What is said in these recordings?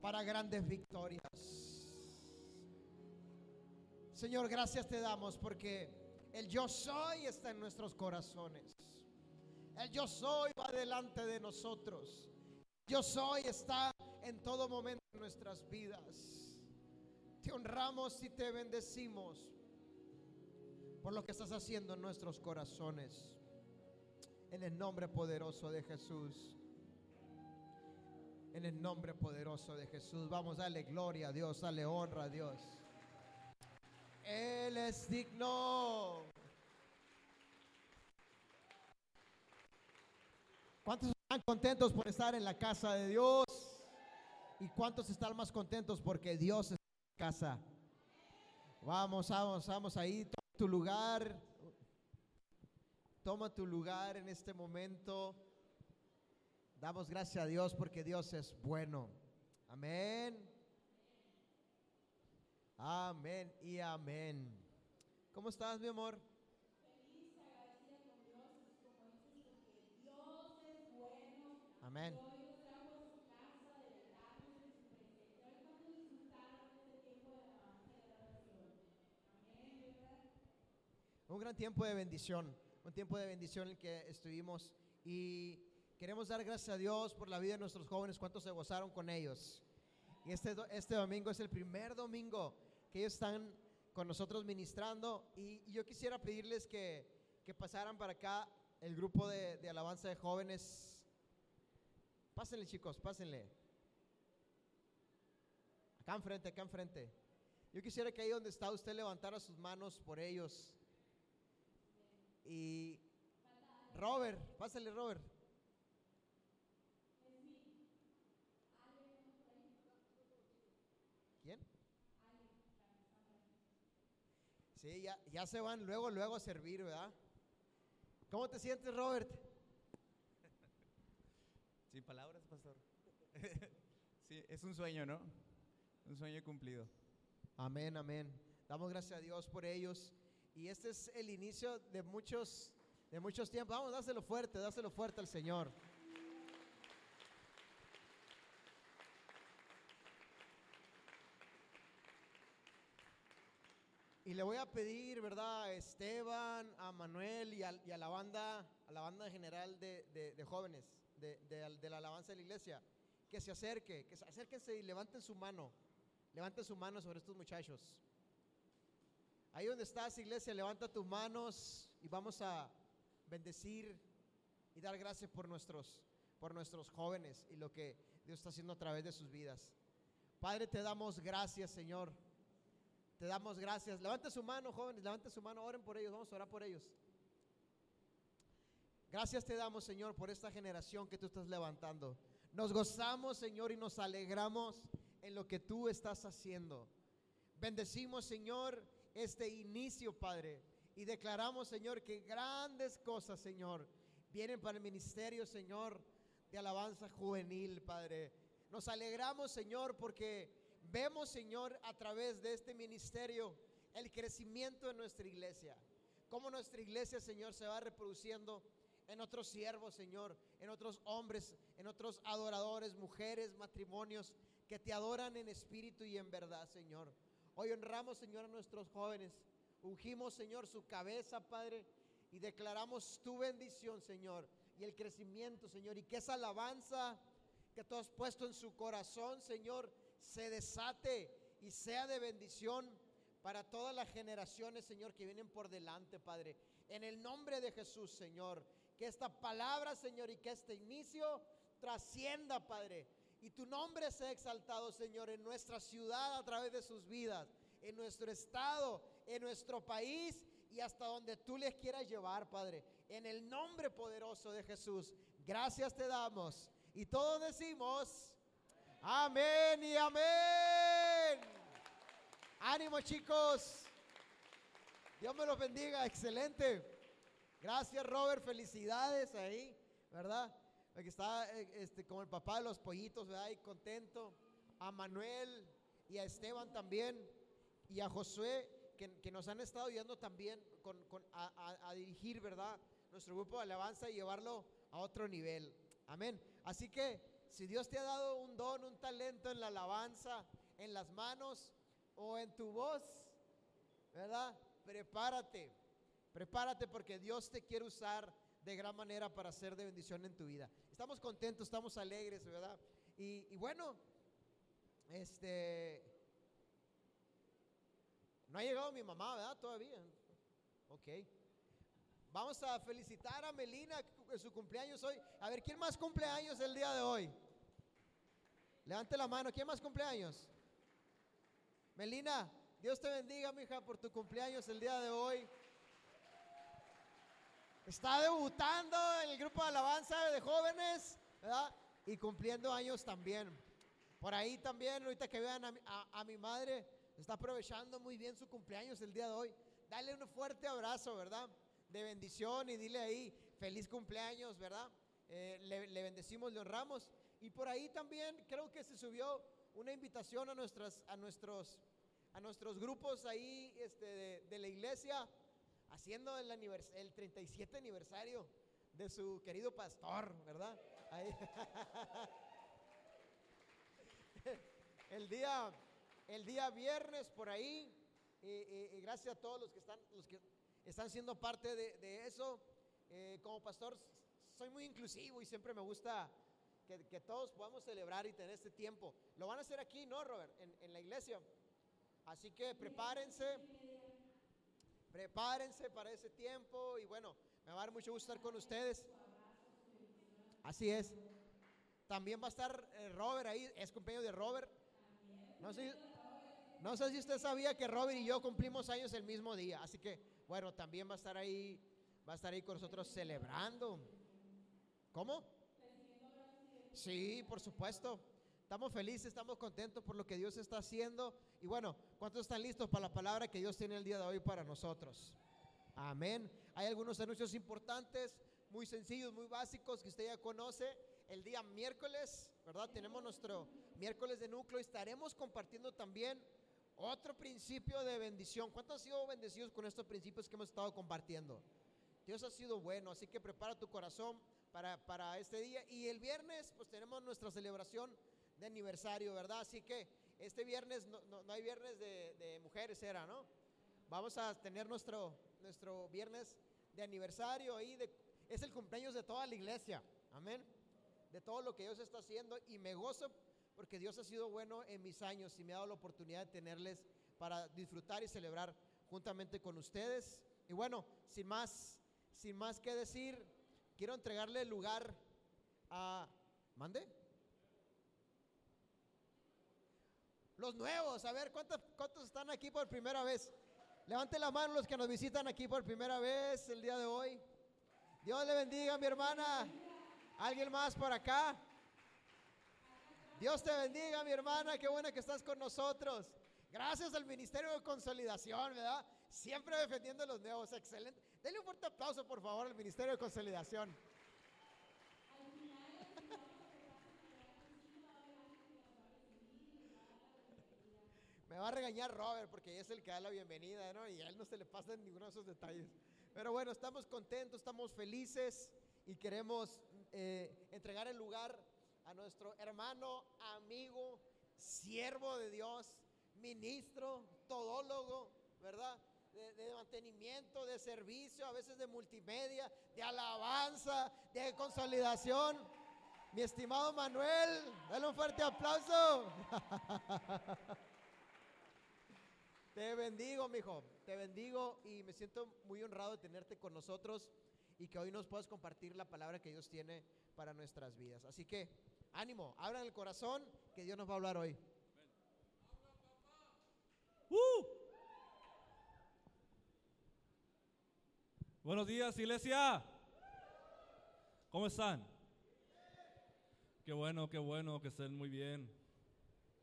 para grandes victorias. Señor, gracias te damos porque el yo soy está en nuestros corazones. El yo soy va delante de nosotros. Yo soy está en todo momento en nuestras vidas. Te honramos y te bendecimos por lo que estás haciendo en nuestros corazones. En el nombre poderoso de Jesús. En el nombre poderoso de Jesús. Vamos a darle gloria a Dios, dale honra a Dios. Él es digno. ¿Cuántos están contentos por estar en la casa de Dios? ¿Y cuántos están más contentos porque Dios está en la casa? Vamos, vamos, vamos ahí. Toma tu lugar. Toma tu lugar en este momento. Damos gracias a Dios porque Dios es bueno. Amén. Amén y amén. ¿Cómo estás, mi amor? Feliz, agradecida con Dios. Amén. Un gran tiempo de bendición, un tiempo de bendición en el que estuvimos y queremos dar gracias a Dios por la vida de nuestros jóvenes, cuántos se gozaron con ellos. Y este, este domingo es el primer domingo que ellos están con nosotros ministrando y, yo quisiera pedirles que, que pasaran para acá el grupo de, de alabanza de jóvenes. Pásenle chicos, pásenle. Acá enfrente, acá enfrente. Yo quisiera que ahí donde está usted levantara sus manos por ellos. Y Robert, pásale Robert. ¿Quién? Sí, ya, ya se van luego, luego a servir, ¿verdad? ¿Cómo te sientes, Robert? Sin palabras, pastor. sí, es un sueño, ¿no? Un sueño cumplido. Amén, amén. Damos gracias a Dios por ellos. Y este es el inicio de muchos, de muchos tiempos. Vamos, dáselo fuerte, dáselo fuerte al Señor. Y le voy a pedir, ¿verdad? A Esteban, a Manuel y a, la banda, a la banda general de, jóvenes, de la alabanza de la iglesia, que se acerque, que se acérquense y levanten su mano. Levanten su mano sobre estos muchachos. Ahí donde estás, iglesia, levanta tus manos y vamos a bendecir y dar gracias por nuestros, por nuestros jóvenes y lo que Dios está haciendo a través de sus vidas. Padre, te damos gracias, Señor. Te damos gracias. Levante su mano, jóvenes, levante su mano, oren por ellos, vamos a orar por ellos. Gracias te damos, Señor, por esta generación que tú estás levantando. Nos gozamos, Señor, y nos alegramos en lo que tú estás haciendo. Bendecimos, Señor, este inicio, Padre, y declaramos, Señor, que grandes cosas, Señor, vienen para el ministerio, Señor, de alabanza juvenil, Padre. Nos alegramos, Señor, porque vemos, Señor, a través de este ministerio el crecimiento de nuestra iglesia. Cómo nuestra iglesia, Señor, se va reproduciendo en otros siervos, Señor, en otros hombres, en otros adoradores, mujeres, matrimonios que te adoran en espíritu y en verdad, Señor. Hoy honramos, Señor, a nuestros jóvenes. Ungimos, Señor, su cabeza, Padre, y declaramos tu bendición, Señor, y el crecimiento, Señor, y que esa alabanza que tú has puesto en su corazón, Señor, se desate y sea de bendición para todas las generaciones, Señor, que vienen por delante, Padre. En el nombre de Jesús, Señor, que esta palabra, Señor, y que este inicio trascienda, Padre. Y tu nombre sea exaltado, Señor, en nuestra ciudad a través de sus vidas, en nuestro estado, en nuestro país y hasta donde tú les quieras llevar, Padre. En el nombre poderoso de Jesús, gracias te damos. Y todos decimos, amén y amén. Ánimo chicos. Dios me los bendiga. Excelente. Gracias Robert. Felicidades ahí, ¿verdad? Aquí está eh, este, como el papá de los pollitos, ¿verdad? Y contento. A Manuel y a Esteban también. Y a Josué, que, que nos han estado ayudando también con, con- a, a- a dirigir, ¿verdad? Nuestro grupo de alabanza y llevarlo a otro nivel. Amén. Así que Si Dios te ha dado un don, un talento en la alabanza, en las manos o en tu voz, ¿verdad? Prepárate, prepárate porque Dios te quiere usar de gran manera para ser de bendición en tu vida. Estamos contentos, estamos alegres, ¿verdad? Y, y bueno, este, no ha llegado mi mamá, ¿verdad? Todavía. Ok. Vamos a felicitar a Melina en su cumpleaños hoy. A ver, ¿quién más cumpleaños el día de hoy? Levante la mano. ¿Quién más cumpleaños? Melina, Dios te bendiga, mija, por tu cumpleaños el día de hoy. Está debutando en el grupo de alabanza de jóvenes, ¿verdad? Y cumpliendo años también. Por ahí también, ahorita que vean a a mi madre, está aprovechando muy bien su cumpleaños el día de hoy. Dale un fuerte abrazo, ¿verdad? De bendición y dile ahí, feliz cumpleaños, ¿verdad? Eh, le, le bendecimos, le honramos. Y por ahí también creo que se subió una invitación a, nuestras, a, nuestros, a nuestros grupos ahí este, de, la iglesia, haciendo el, el 37 aniversario de su querido pastor, ¿verdad? El día, el día viernes por ahí. Y, gracias a todos los que están, están siendo parte de, eso. Eh, como pastor soy muy inclusivo y siempre me gusta que, todos podamos celebrar y tener este tiempo. Lo van a hacer aquí, ¿no, Robert? En, la iglesia. Así que prepárense. Prepárense para ese tiempo y bueno, me va a dar mucho gusto estar con ustedes. Así es. También va a estar eh, Robert ahí, es cumpleaños de Robert. No sé, no sé si usted sabía que Robert y yo cumplimos años el mismo día, así que bueno, también va a estar ahí, va a estar ahí con nosotros celebrando. ¿Cómo? Sí, por supuesto. Estamos felices, estamos contentos por lo que Dios está haciendo. Y bueno, ¿cuántos están listos para la palabra que Dios tiene el día de hoy para nosotros? Amén. Hay algunos anuncios importantes, muy sencillos, muy básicos que usted ya conoce. El día miércoles, ¿verdad? Tenemos nuestro miércoles de núcleo estaremos compartiendo también otro principio de bendición. ¿Cuántos han sido bendecidos con estos principios que hemos estado compartiendo? Dios ha sido bueno, así que prepara tu corazón para, para este día. Y el viernes, pues tenemos nuestra celebración de aniversario, ¿verdad? Así que este viernes no, no- no hay viernes de, de mujeres, era, ¿no? Vamos a tener nuestro, nuestro viernes de aniversario ahí. De, es el cumpleaños de toda la iglesia, amén. De todo lo que Dios está haciendo y me gozo porque Dios ha sido bueno en mis años y me ha dado la oportunidad de tenerles para disfrutar y celebrar juntamente con ustedes. Y bueno, sin más, sin más que decir, quiero entregarle el lugar a... ¿Mande? Los nuevos, a ver, ¿cuántos, ¿cuántos están aquí por primera vez? Levante la mano los que nos visitan aquí por primera vez el día de hoy. Dios le bendiga, mi hermana. ¿Alguien más por acá? Dios te bendiga, mi hermana. Qué bueno que estás con nosotros. Gracias al Ministerio de Consolidación, ¿verdad? Siempre defendiendo a los nuevos. Excelente. Denle un fuerte aplauso, por favor, al Ministerio de Consolidación. Me va a regañar Robert porque es el que da la bienvenida, ¿no? Y a él no se le pasan ninguno de esos detalles. Pero bueno, estamos contentos, estamos felices y queremos eh, entregar el lugar a nuestro hermano, amigo, siervo de Dios, ministro, todólogo, ¿verdad? De, mantenimiento, de servicio, a veces de multimedia, de alabanza, de consolidación. Mi estimado Manuel, dale un fuerte aplauso. Te bendigo, mijo. Te bendigo y me siento muy honrado de tenerte con nosotros y que hoy nos puedas compartir la palabra que Dios tiene para nuestras vidas. Así que, ánimo, abran el corazón que Dios nos va a hablar hoy. ¡Uh! Buenos días, iglesia. ¿Cómo están? Qué bueno, qué bueno, que estén muy bien.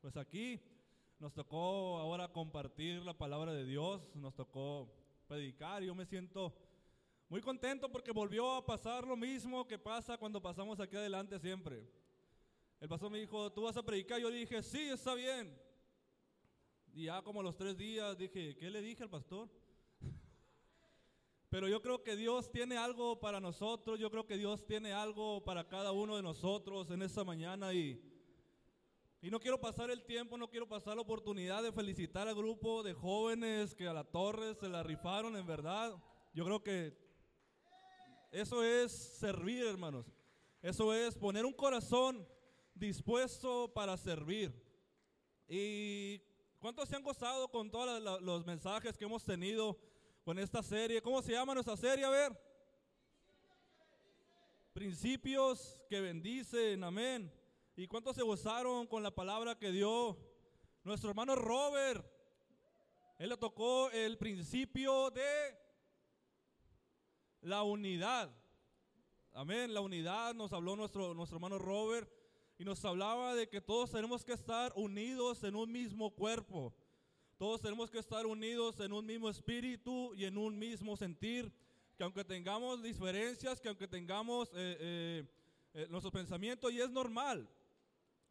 Pues aquí nos tocó ahora compartir la palabra de Dios, nos tocó predicar y yo me siento muy contento porque volvió a pasar lo mismo que pasa cuando pasamos aquí adelante siempre. El pastor me dijo, ¿tú vas a predicar? Yo dije, sí, está bien. Y ya como los tres días dije, ¿qué le dije al pastor? Pero yo creo que Dios tiene algo para nosotros, yo creo que Dios tiene algo para cada uno de nosotros en esta mañana y, y no quiero pasar el tiempo, no quiero pasar la oportunidad de felicitar al grupo de jóvenes que a la torre se la rifaron en verdad. Yo creo que eso es servir, hermanos. Eso es poner un corazón dispuesto para servir. ¿Y cuántos se han gozado con todos los mensajes que hemos tenido con esta serie? ¿Cómo se llama nuestra serie? A ver. Principios que bendicen, amén. ¿Y cuántos se gozaron con la palabra que dio nuestro hermano Robert? Él le tocó el principio de la unidad. Amén, la unidad nos habló nuestro, nuestro hermano Robert y nos hablaba de que todos tenemos que estar unidos en un mismo cuerpo. Todos tenemos que estar unidos en un mismo espíritu y en un mismo sentir. Que aunque tengamos diferencias, que aunque tengamos eh, eh, eh, nuestros pensamientos, y es normal,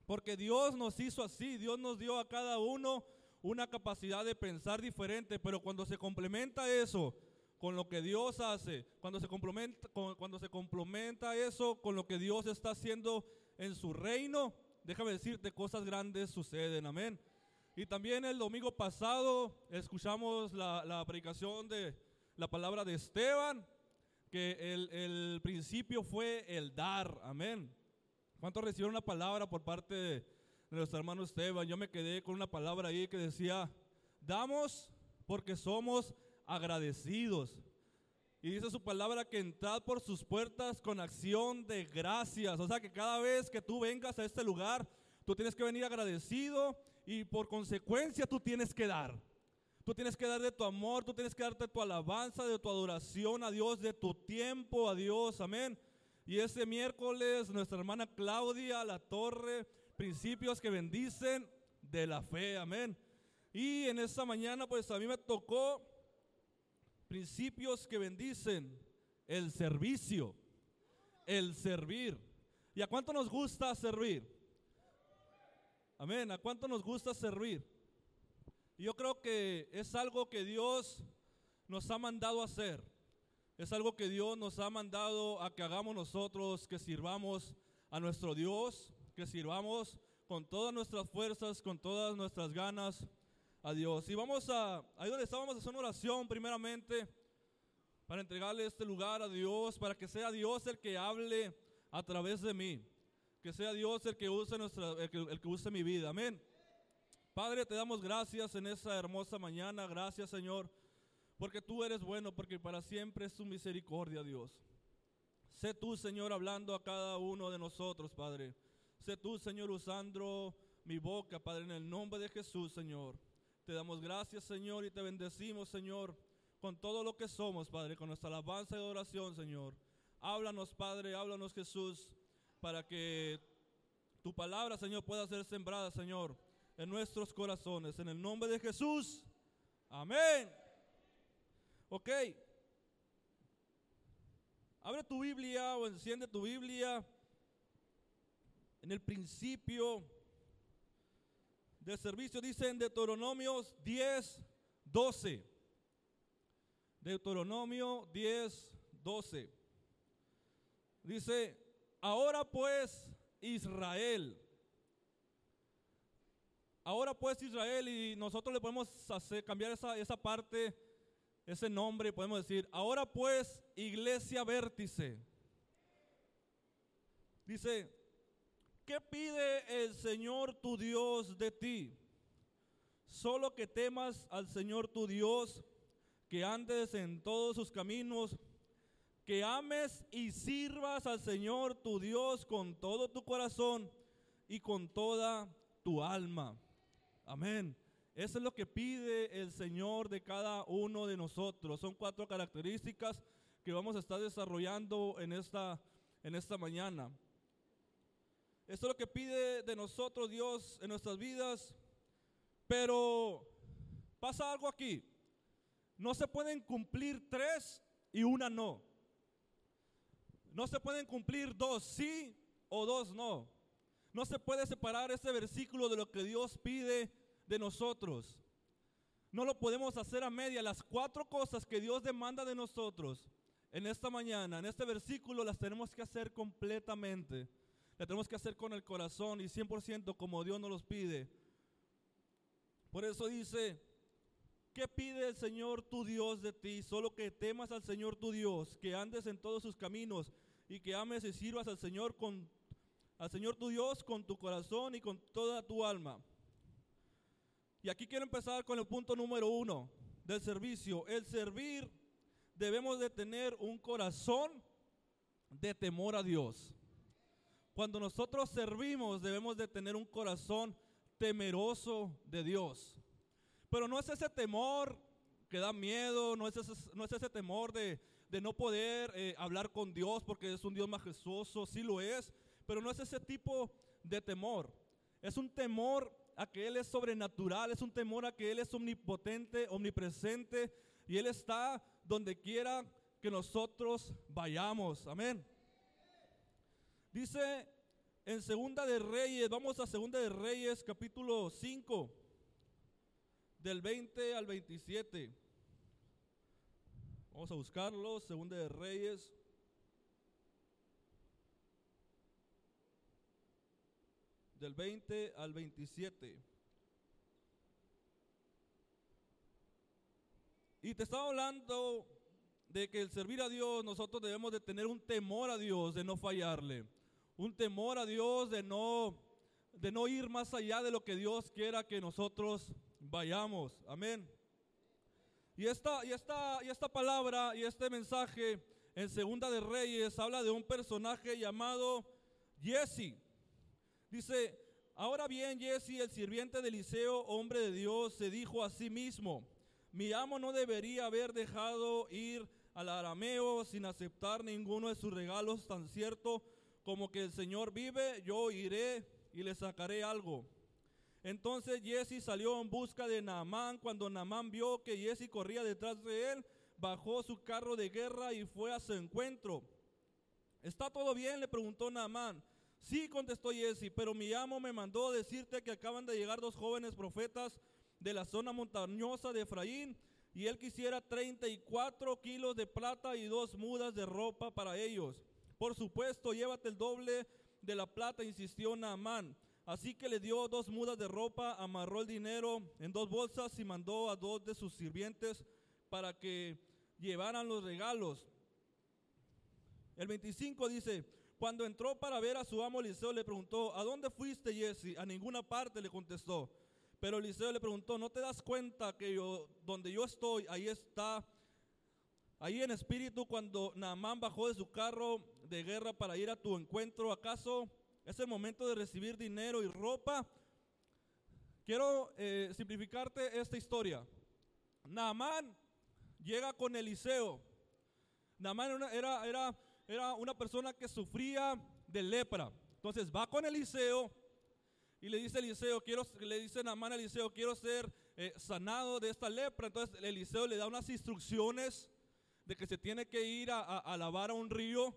porque Dios nos hizo así, Dios nos dio a cada uno una capacidad de pensar diferente, pero cuando se complementa eso con lo que Dios hace, cuando se complementa, cuando se complementa eso con lo que Dios está haciendo en su reino, déjame decirte, cosas grandes suceden, amén. Y también el domingo pasado escuchamos la, la predicación de la palabra de Esteban, que el, el principio fue el dar, amén. ¿Cuántos recibieron una palabra por parte de, de nuestro hermano Esteban? Yo me quedé con una palabra ahí que decía, damos porque somos agradecidos. Y dice su palabra que entrad por sus puertas con acción de gracias. O sea que cada vez que tú vengas a este lugar, tú tienes que venir agradecido y por consecuencia tú tienes que dar. Tú tienes que dar de tu amor, tú tienes que darte tu alabanza, de tu adoración a Dios, de tu tiempo a Dios. Amén. Y ese miércoles nuestra hermana Claudia La Torre, principios que bendicen de la fe. Amén. Y en esta mañana pues a mí me tocó principios que bendicen el servicio, el servir. ¿Y a cuánto nos gusta servir? Amén. ¿A cuánto nos gusta servir? Yo creo que es algo que Dios nos ha mandado hacer. Es algo que Dios nos ha mandado a que hagamos nosotros, que sirvamos a nuestro Dios, que sirvamos con todas nuestras fuerzas, con todas nuestras ganas a Dios. Y vamos a, ahí donde estábamos a hacer una oración primeramente para entregarle este lugar a Dios, para que sea Dios el que hable a través de mí, que sea Dios el que use nuestra, el que, use mi vida. Amén. Padre, te damos gracias en esta hermosa mañana. Gracias, Señor, porque tú eres bueno, porque para siempre es tu misericordia, Dios. Sé tú, Señor, hablando a cada uno de nosotros, Padre. Sé tú, Señor, usando mi boca, Padre, en el nombre de Jesús, Señor. Te damos gracias, Señor, y te bendecimos, Señor, con todo lo que somos, Padre, con nuestra alabanza y adoración, Señor. Háblanos, Padre, háblanos, Jesús, para que tu palabra, Señor, pueda ser sembrada, Señor, en nuestros corazones. En el nombre de Jesús. Amén. Ok. Abre tu Biblia o enciende tu Biblia. En el principio del servicio dice en Deuteronomios 10, 12. Deuteronomio 10, 12. Dice, ahora pues Israel. Ahora pues Israel y nosotros le podemos hacer, cambiar esa, esa parte, ese nombre, y podemos decir, ahora pues iglesia vértice. Dice, ¿qué pide el Señor tu Dios de ti? Solo que temas al Señor tu Dios, que andes en todos sus caminos, que ames y sirvas al Señor tu Dios con todo tu corazón y con toda tu alma. Amén. Eso es lo que pide el Señor de cada uno de nosotros. Son cuatro características que vamos a estar desarrollando en esta, en esta mañana. Esto es lo que pide de nosotros Dios en nuestras vidas. Pero pasa algo aquí. No se pueden cumplir tres y una no. No se pueden cumplir dos sí o dos no. No se puede separar este versículo de lo que Dios pide de nosotros. no lo podemos hacer a media. Las cuatro cosas que Dios demanda de nosotros en esta mañana, en este versículo, las tenemos que hacer completamente. Las tenemos que hacer con el corazón y 100% como Dios nos los pide. Por eso dice, ¿qué pide el Señor tu Dios de ti? Solo que temas al Señor tu Dios, que andes en todos sus caminos y que ames y sirvas al Señor con al Señor tu Dios con tu corazón y con toda tu alma. Y aquí quiero empezar con el punto número uno del servicio. El servir debemos de tener un corazón de temor a Dios. Cuando nosotros servimos debemos de tener un corazón temeroso de Dios. Pero no es ese temor que da miedo, no es ese, temor de, de no poder eh, hablar con Dios porque es un Dios majestuoso, sí lo es, pero no es ese tipo de temor. Es un temor a que Él es sobrenatural, es un temor a que Él es omnipotente, omnipresente y Él está donde quiera que nosotros vayamos. Amén. Dice en Segunda de Reyes, vamos a Segunda de Reyes capítulo 5, del 20 al 27. Vamos a buscarlo, Segunda de Reyes. Del 20 al 27. Y te estaba hablando de que el servir a Dios, nosotros debemos de tener un temor a Dios, de no fallarle. Un temor a Dios, de no, de no ir más allá de lo que Dios quiera que nosotros vayamos. Amén. Y esta, y esta, y esta palabra y este mensaje en Segunda de Reyes habla de un personaje llamado Jesse. Dice, ahora bien Jesse, el sirviente de Eliseo, hombre de Dios, se dijo a sí mismo, mi amo no debería haber dejado ir al arameo sin aceptar ninguno de sus regalos, tan cierto como que el Señor vive, yo iré y le sacaré algo. Entonces Jesse salió en busca de Naamán. Cuando Naamán vio que Jesse corría detrás de él, bajó su carro de guerra y fue a su encuentro. ¿Está todo bien? le preguntó Naamán. Sí, contestó Jesse, pero mi amo me mandó decirte que acaban de llegar dos jóvenes profetas de la zona montañosa de Efraín y él quisiera 34 kilos de plata y dos mudas de ropa para ellos. Por supuesto, llévate el doble de la plata, insistió Naamán. Así que le dio dos mudas de ropa, amarró el dinero en dos bolsas y mandó a dos de sus sirvientes para que llevaran los regalos. El 25 dice, cuando entró para ver a su amo Eliseo le preguntó, ¿a dónde fuiste Jesse? A ninguna parte le contestó. Pero Eliseo le preguntó, ¿no te das cuenta que yo, donde yo estoy, ahí está, ahí en espíritu, cuando Naamán bajó de su carro de guerra para ir a tu encuentro, ¿acaso es el momento de recibir dinero y ropa? Quiero eh, simplificarte esta historia. Naamán llega con Eliseo. Naamán era, era, era, una persona que sufría de lepra. Entonces va con Eliseo y le dice Eliseo, quiero, le dice Naamán a Eliseo, quiero ser eh, sanado de esta lepra. Entonces Eliseo le da unas instrucciones de que se tiene que ir a lavar a un río.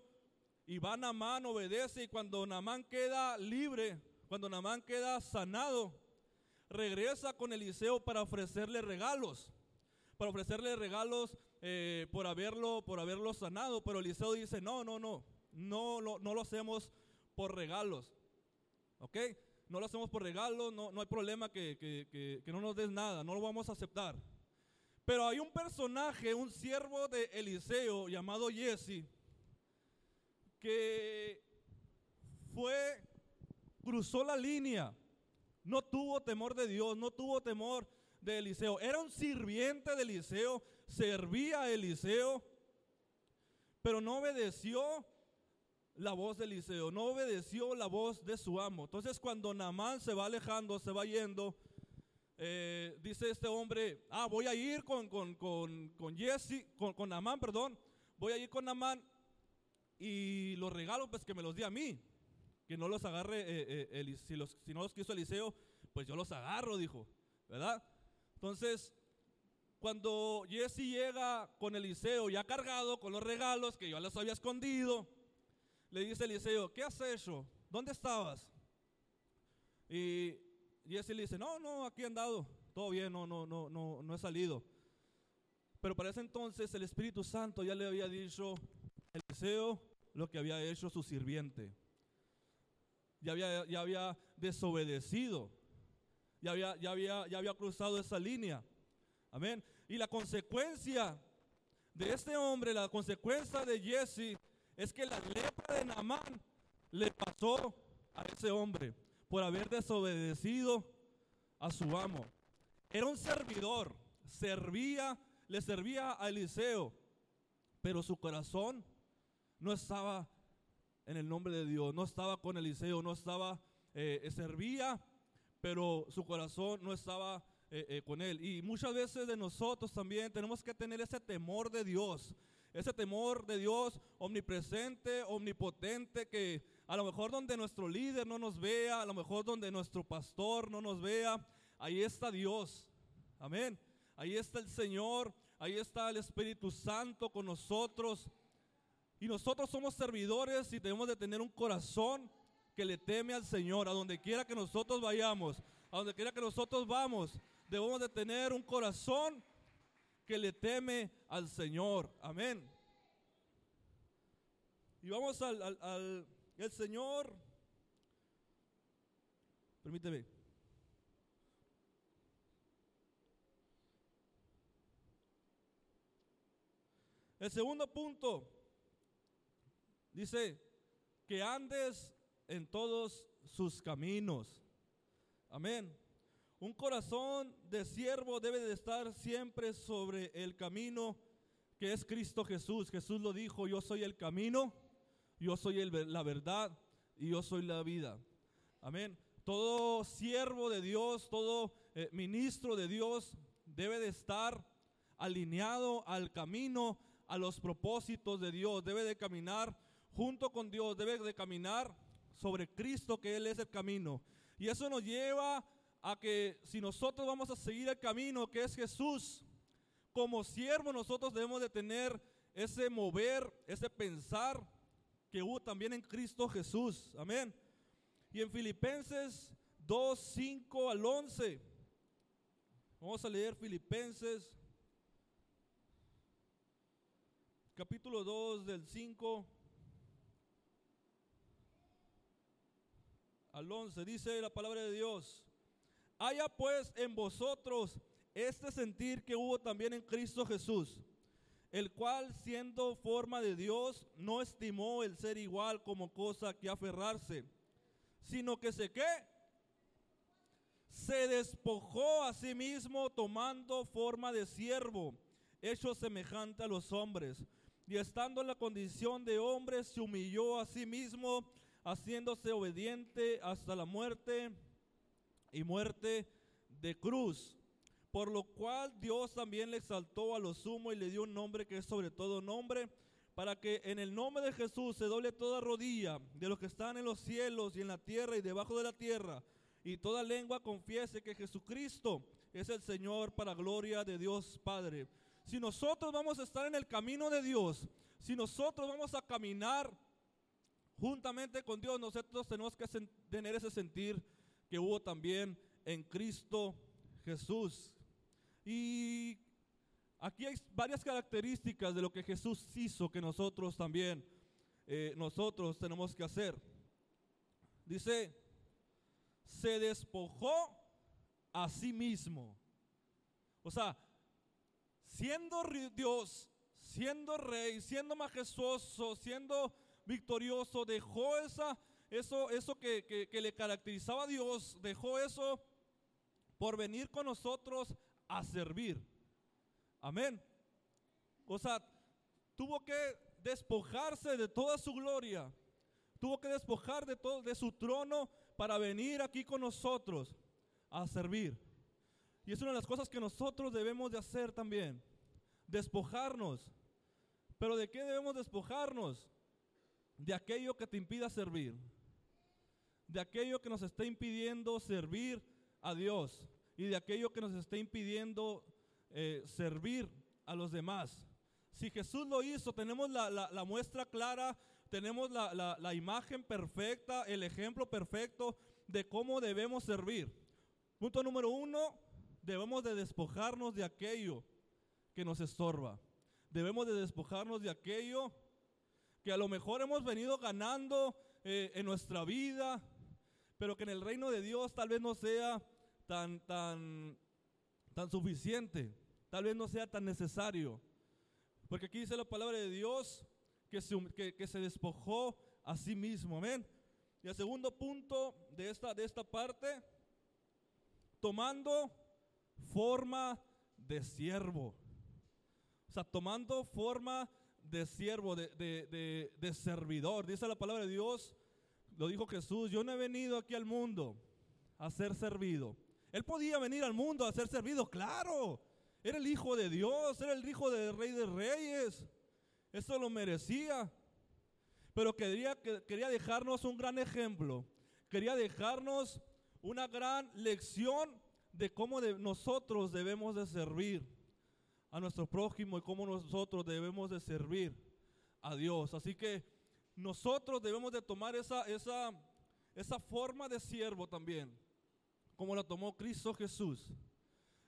Y va Naamán, obedece. Y cuando Naamán queda libre, cuando Naamán queda sanado, regresa con Eliseo para ofrecerle regalos. Para ofrecerle regalos eh, por, haberlo, por haberlo sanado. Pero Eliseo dice, no, no, no. No, lo- no lo hacemos por regalos. ¿Ok? No lo hacemos por regalos, no, no hay problema que, que- que- que no nos des nada, no lo vamos a aceptar. Pero hay un personaje, un siervo de Eliseo llamado Jesse, que fue, cruzó la línea, no tuvo temor de Dios, no tuvo temor de Eliseo. Era un sirviente de Eliseo, servía a Eliseo, pero no obedeció la voz de Eliseo, no obedeció la voz de su amo. Entonces cuando Naamán se va alejando, se va yendo, eh, dice este hombre, ah, voy a ir con, con, con, con Jesse, con, con perdón, voy a ir con Naamán y los regalos pues que me los di a mí, que no los agarre, eh, eh, Eli- si, los, si no los quiso Eliseo, pues yo los agarro, dijo, ¿verdad? Entonces, cuando Jesse llega con Eliseo ya cargado con los regalos que yo los había escondido, le dice Eliseo, ¿qué has hecho? ¿Dónde estabas? Y Jesse le dice, no, no, aquí he andado, todo bien, no, no, no, no, no he salido. Pero para ese entonces el Espíritu Santo ya le había dicho Eliseo lo que había hecho su sirviente. Ya había, ya había desobedecido. Ya había, ya, había, ya había cruzado esa línea. Amén. Y la consecuencia de este hombre, la consecuencia de Jesse, es que la lepra de Naamán le pasó a ese hombre por haber desobedecido a su amo. Era un servidor, servía, le servía a Eliseo, pero su corazón no estaba en el nombre de Dios, no estaba con Eliseo, no estaba, eh, servía, pero su corazón no estaba eh, eh, con él. Y muchas veces de nosotros también tenemos que tener ese temor de Dios, ese temor de Dios omnipresente, omnipotente, que a lo mejor donde nuestro líder no nos vea, a lo mejor donde nuestro pastor no nos vea, ahí está Dios. Amén. Ahí está el Señor, ahí está el Espíritu Santo con nosotros. Y nosotros somos servidores y debemos de tener un corazón que le teme al Señor, a donde quiera que nosotros vayamos, a donde quiera que nosotros vamos, debemos de tener un corazón que le teme al Señor. Amén. Y vamos al, al, al el Señor. Permíteme. El segundo punto dice que andes en todos sus caminos. Amén. Un corazón de siervo debe de estar siempre sobre el camino que es Cristo Jesús. Jesús lo dijo, yo soy el camino, yo soy el- la verdad y yo soy la vida. Amén. Todo siervo de Dios, todo eh, ministro de Dios debe de estar alineado al camino, a los propósitos de Dios. Debe de caminar junto con Dios, debe de caminar sobre Cristo, que Él es el camino. Y eso nos lleva a que si nosotros vamos a seguir el camino que es Jesús, como siervo nosotros debemos de tener ese mover, ese pensar que hubo también en Cristo Jesús. Amén. Y en Filipenses 2, 5 al 11. Vamos a leer Filipenses capítulo 2 del 5 al 11. Dice la palabra de Dios. Haya pues en vosotros este sentir que hubo también en Cristo Jesús, el cual siendo forma de Dios no estimó el ser igual como cosa que aferrarse, sino que se qué? Se despojó a sí mismo tomando forma de siervo, hecho semejante a los hombres, y estando en la condición de hombre se humilló a sí mismo, haciéndose obediente hasta la muerte y muerte de cruz. Por lo cual Dios también le exaltó a lo sumo y le dio un nombre que es sobre todo nombre, para que en el nombre de Jesús se doble toda rodilla de los que están en los cielos y en la tierra y debajo de la tierra, y toda lengua confiese que Jesucristo es el Señor para gloria de Dios Padre. Si nosotros vamos a estar en el camino de Dios, si nosotros vamos a caminar juntamente con Dios, nosotros tenemos que tener ese sentir que hubo también en Cristo Jesús. Y aquí hay varias características de lo que Jesús hizo que nosotros también, eh, nosotros tenemos que hacer. Dice, se despojó a sí mismo. O sea, siendo Dios, siendo rey, siendo majestuoso, siendo victorioso, dejó esa, eso, eso que, que- le caracterizaba a Dios, dejó eso por venir con nosotros a servir. Amén. O sea, tuvo que despojarse de toda su gloria. Tuvo que despojar de todo de su trono para venir aquí con nosotros a servir. Y es una de las cosas que nosotros debemos de hacer también. Despojarnos. Pero ¿de qué debemos despojarnos? De aquello que te impida servir. De aquello que nos está impidiendo servir a Dios. Y de aquello que nos está impidiendo eh, servir a los demás. Si Jesús lo hizo, tenemos la, la- la muestra clara, tenemos la, la- imagen perfecta, el ejemplo perfecto de cómo debemos servir. Punto número uno, debemos de despojarnos de aquello que nos estorba. Debemos de despojarnos de aquello que a lo mejor hemos venido ganando eh, en nuestra vida, pero que en el reino de Dios tal vez no sea tan, tan, tan suficiente, tal vez no sea tan necesario. Porque aquí dice la palabra de Dios que se, que se despojó a sí mismo, amén. Y el segundo punto de esta, de esta parte, tomando forma de siervo. O sea, tomando forma de siervo, de, de- de- de servidor. Dice la palabra de Dios, lo dijo Jesús, yo no he venido aquí al mundo a ser servido. Él podía venir al mundo a ser servido, claro. Era el hijo de Dios, era el hijo del rey de reyes. Eso lo merecía. Pero quería, que- quería dejarnos un gran ejemplo. Quería dejarnos una gran lección de cómo nosotros debemos de servir a nuestro prójimo y cómo nosotros debemos de servir a Dios. Así que nosotros debemos de tomar esa, esa, esa forma de siervo también, como la tomó Cristo Jesús.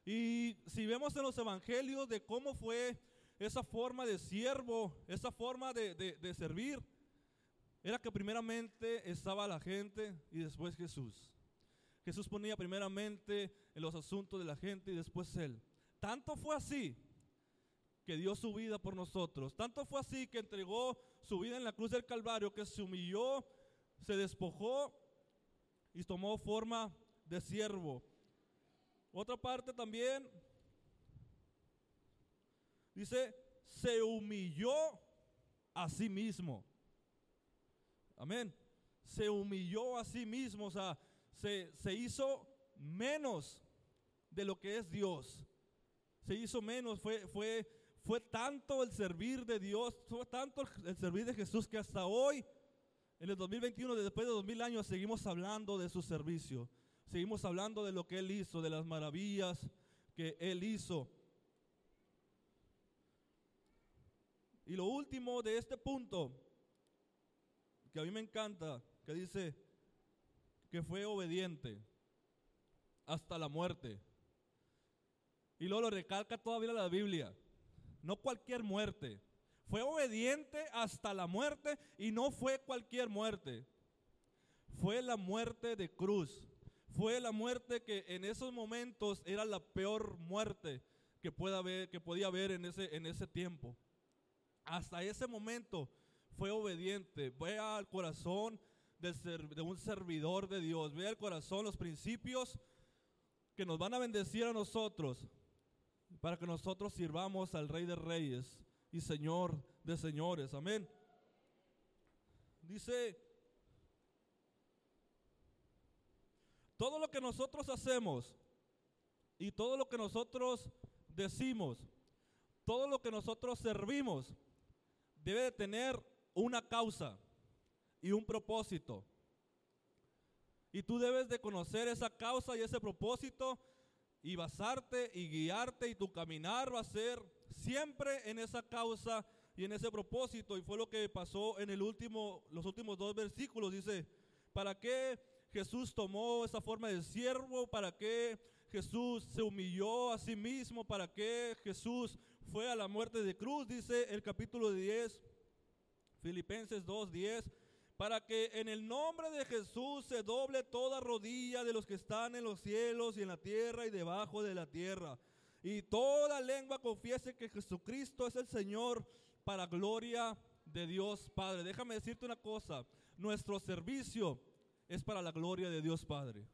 Y si vemos en los evangelios de cómo fue esa forma de siervo, esa forma de, de- de servir, era que primeramente estaba la gente y después Jesús. Jesús ponía primeramente en los asuntos de la gente y después Él. Tanto fue así que dio su vida por nosotros. Tanto fue así que entregó su vida en la cruz del Calvario, que se humilló, se despojó y tomó forma de siervo. Otra parte también dice, se humilló a sí mismo. Amén. Se humilló a sí mismo, o sea, se, se hizo menos de lo que es Dios. Se hizo menos, fue, fue, fue tanto el servir de Dios, fue tanto el- servir de Jesús que hasta hoy, en el 2021, después de 2000 años, seguimos hablando de su servicio. Seguimos hablando de lo que Él hizo, de las maravillas que Él hizo. Y lo último de este punto, que a mí me encanta, que dice que fue obediente hasta la muerte. Y luego lo recalca todavía la Biblia. No cualquier muerte. Fue obediente hasta la muerte y no fue cualquier muerte. Fue la muerte de cruz. Fue la muerte que en esos momentos era la peor muerte que, pueda haber, que podía haber en ese, en ese tiempo. Hasta ese momento fue obediente. Ve al corazón del ser- de un servidor de Dios. Ve al corazón los principios que nos van a bendecir a nosotros para que nosotros sirvamos al Rey de Reyes y Señor de Señores. Amén. Dice, todo lo que nosotros hacemos y todo lo que nosotros decimos, todo lo que nosotros servimos, debe de tener una causa y un propósito. Y tú debes de conocer esa causa y ese propósito y basarte y guiarte y tu caminar va a ser siempre en esa causa y en ese propósito. Y fue lo que pasó en el último, los últimos dos versículos. Dice, ¿para qué Jesús tomó esa forma de siervo? ¿Para qué Jesús se humilló a sí mismo? ¿Para qué Jesús fue a la muerte de cruz? Dice el capítulo 10, Filipenses 2, 10 para que en el nombre de Jesús se doble toda rodilla de los que están en los cielos y en la tierra y debajo de la tierra. Y toda lengua confiese que Jesucristo es el Señor para gloria de Dios Padre. Déjame decirte una cosa, nuestro servicio es para la gloria de Dios Padre.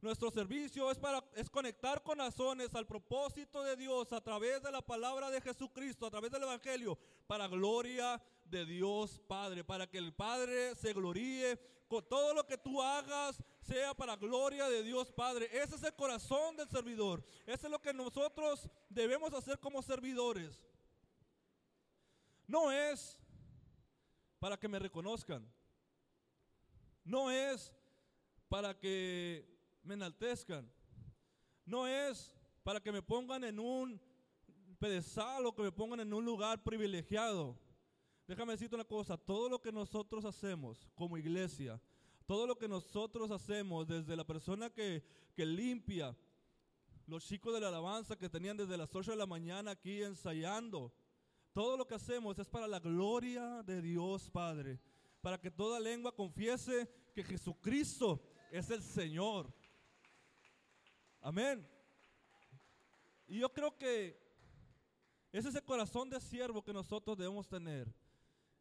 Nuestro servicio es para es conectar corazones al propósito de Dios a través de la palabra de Jesucristo, a través del evangelio, para gloria de Dios Padre, para que el Padre se gloríe con todo lo que tú hagas sea para gloria de Dios Padre. Ese es el corazón del servidor. Ese es lo que nosotros debemos hacer como servidores. No es para que me reconozcan. No es para que me enaltezcan. No es para que me pongan en un pedestal o que me pongan en un lugar privilegiado. Déjame decirte una cosa, todo lo que nosotros hacemos como iglesia, Todo lo que nosotros hacemos, desde la persona que, que limpia, los chicos de la alabanza que tenían desde las 8 de la mañana aquí ensayando, todo lo que hacemos es para la gloria de Dios Padre, para que toda lengua confiese que Jesucristo es el Señor. Amén. Y yo creo que es ese corazón de siervo que nosotros debemos tener.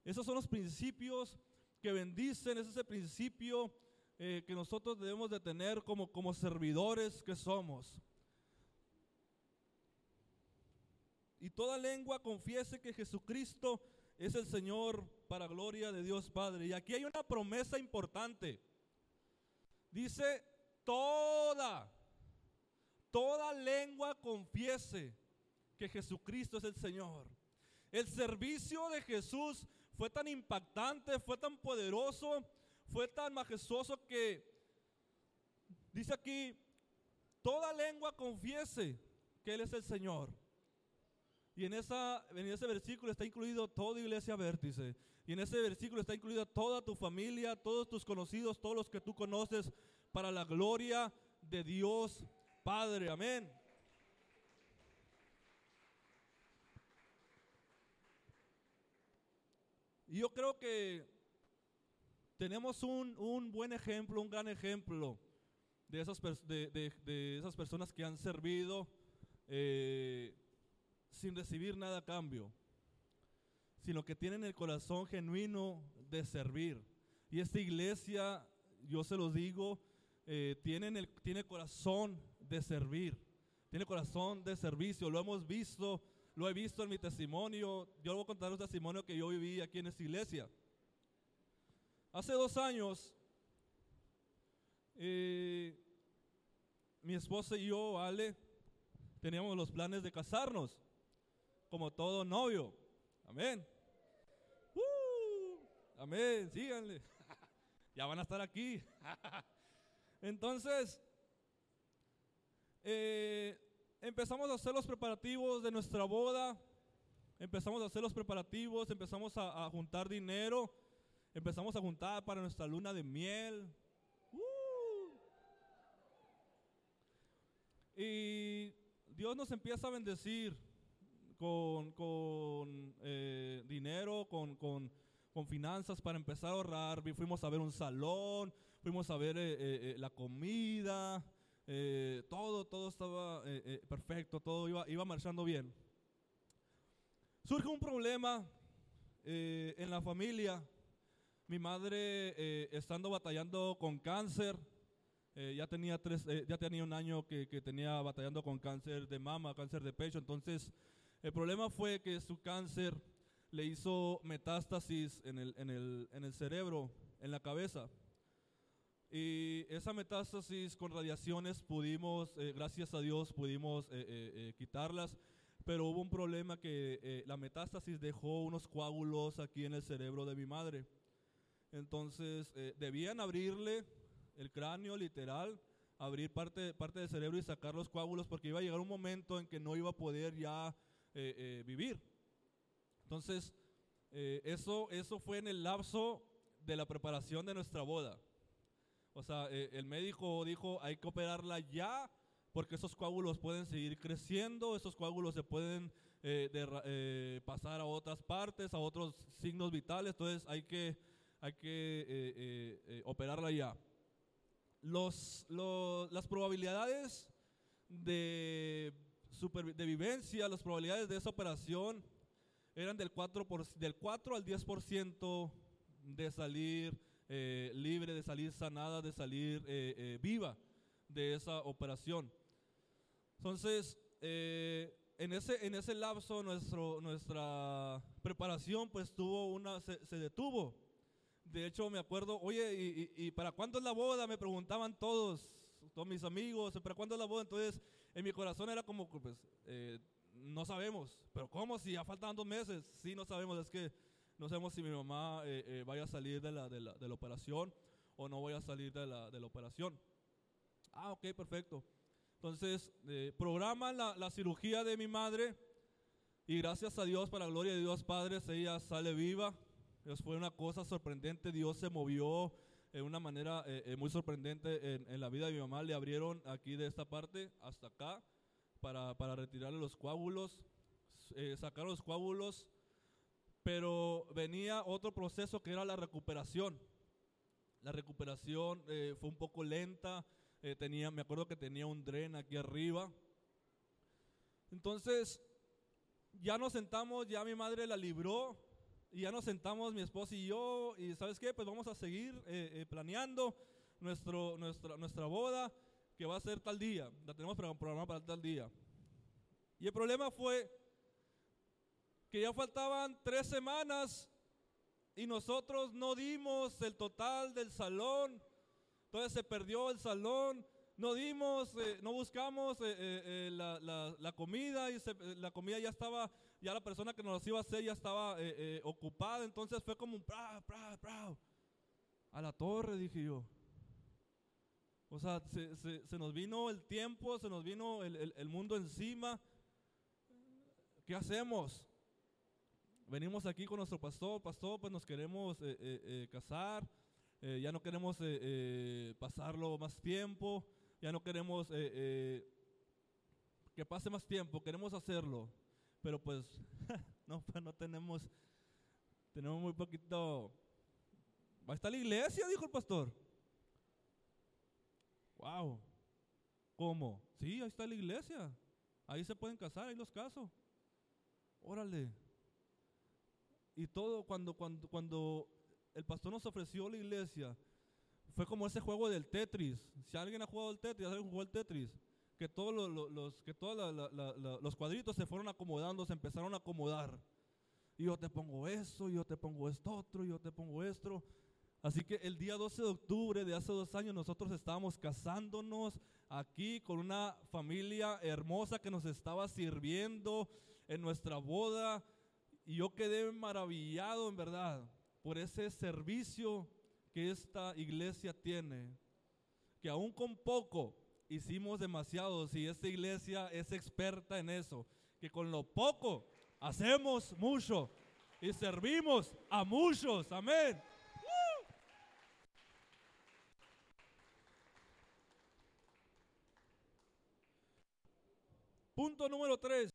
Esos son los principios que bendicen, es ese principio eh, que nosotros debemos de tener como, como servidores que somos. Y toda lengua confiese que Jesucristo es el Señor para gloria de Dios Padre. Y aquí hay una promesa importante. Dice, toda, toda lengua confiese que Jesucristo es el Señor. El servicio de Jesús fue tan impactante, fue tan poderoso, fue tan majestuoso que dice aquí, toda lengua confiese que Él es el Señor. Y en, esa, en ese versículo está incluido toda iglesia vértice. Y en ese versículo está incluida toda tu familia, todos tus conocidos, todos los que tú conoces, para la gloria de Dios Padre. Amén. Y yo creo que tenemos un, un buen ejemplo, un gran ejemplo de esas, de, de- esas personas que han servido eh, sin recibir nada a cambio, sino que tienen el corazón genuino de servir. Y esta iglesia, yo se los digo, eh, el, tiene corazón de servir, tiene corazón de servicio. Lo hemos visto, lo he visto en mi testimonio. Yo voy a contar un testimonio que yo viví aquí en esta iglesia. Hace dos años, eh, mi esposa y yo, Ale, teníamos los planes de casarnos, como todo novio. Amén. ¡Uh! amén, síganle. ya van a estar aquí. Entonces, eh, empezamos a hacer los preparativos de nuestra boda. Empezamos a hacer los preparativos, empezamos a, juntar dinero, empezamos a juntar para nuestra luna de miel. ¡Uh! Y Dios nos empieza a bendecir con, con, eh, dinero, con, con- con finanzas para empezar a ahorrar. Fuimos a ver un salón, fuimos a ver eh, eh, la comida, eh, todo, todo estaba eh, eh, perfecto, todo iba, iba marchando bien. Surge un problema eh, en la familia. Mi madre, eh, estando batallando con cáncer, ya, tenía tres, ya tenía un año que, que tenía batallando con cáncer de mama, cáncer de pecho. Entonces, el problema fue que su cáncer le hizo metástasis en el, en el, en el cerebro, en la cabeza. Y esa metástasis con radiaciones pudimos, eh, gracias a Dios, pudimos eh, eh, eh, quitarlas, pero hubo un problema que eh, la metástasis dejó unos coágulos aquí en el cerebro de mi madre. Entonces, debían abrirle el cráneo literal, abrir parte, parte del cerebro y sacar los coágulos porque iba a llegar un momento en que no iba a poder ya eh, eh, vivir. Entonces, eh, eso, eso fue en el lapso de la preparación de nuestra boda. O sea, eh, el médico dijo, hay que operarla ya porque esos coágulos pueden seguir creciendo, esos coágulos se pueden eh, eh, pasar a otras partes, a otros signos vitales, entonces hay que, hay que operarla ya. Las probabilidades de, de vivencia, las probabilidades de esa operación eran del 4, por- del 4 al 10% de salir eh, libre, de salir sanada, de salir eh, eh, viva de esa operación. Entonces, eh, en, ese, en ese lapso nuestro, nuestra preparación pues tuvo una, se, se detuvo. De hecho, me acuerdo, oye, ¿y, y- y para cuándo es la boda? Me preguntaban todos, todos mis amigos, ¿para cuándo es la boda? Entonces, en mi corazón era como, pues, eh, no sabemos. ¿Pero cómo? Si ya faltan dos meses. Sí, no sabemos. Es que no sabemos si mi mamá eh, eh, vaya a salir de la, de, la, de la operación o no vaya a salir de la, de la operación. Ah, ok, perfecto. Entonces, eh, programan la, la cirugía de mi madre y gracias a Dios, para la gloria de Dios Padre, ella sale viva. Eso fue una cosa sorprendente. Dios se movió de una manera eh, eh, muy sorprendente en, en la vida de mi mamá. Le abrieron aquí de esta parte hasta acá para, para retirarle los coágulos, eh, sacar los coágulos, pero venía otro proceso que era la recuperación. La recuperación eh, fue un poco lenta, eh, tenía, me acuerdo que tenía un dren aquí arriba. Entonces, ya nos sentamos, ya mi madre la libró, y ya nos sentamos mi esposa y yo, y ¿sabes qué? Pues vamos a seguir eh, eh, planeando nuestro, nuestra, nuestra boda, que va a ser tal día, la tenemos pro- programada para tal día. Y el problema fue que ya faltaban tres semanas y nosotros no dimos el total del salón, entonces se perdió el salón, no dimos, eh, no buscamos eh, eh, la, la- comida y se- la comida ya estaba, ya la persona que nos iba a hacer ya estaba ocupada, entonces fue como un pra, pra, pra. A la torre, dije yo. O sea, se, se- nos vino el tiempo, se nos vino el- el mundo encima. ¿Qué hacemos? Venimos aquí con nuestro pastor, pastor, pues nos queremos eh, eh, eh, casar, ya no queremos pasarlo más tiempo, ya no queremos que pase más tiempo, queremos hacerlo, pero pues no, pues no tenemos, tenemos muy poquito. Va a estar la iglesia, dijo el pastor. Wow. ¿Cómo? Sí, ahí está la iglesia. Ahí se pueden casar, ahí los caso. Órale. Y todo cuando, cuando, cuando el pastor nos ofreció la iglesia, fue como ese juego del Tetris. Si alguien ha jugado el Tetris, alguien jugó el Tetris, que todos los, los- que todos la- la- la- los cuadritos se fueron acomodando, se empezaron a acomodar. Y yo te pongo eso, yo te pongo esto otro, yo te pongo esto. Así que el día 12 de octubre de hace dos años nosotros estábamos casándonos aquí con una familia hermosa que nos estaba sirviendo en nuestra boda. Y yo quedé maravillado en verdad por ese servicio que esta iglesia tiene. Que aún con poco hicimos demasiado si esta iglesia es experta en eso. Que con lo poco hacemos mucho y servimos a muchos. Amén. Punto número tres.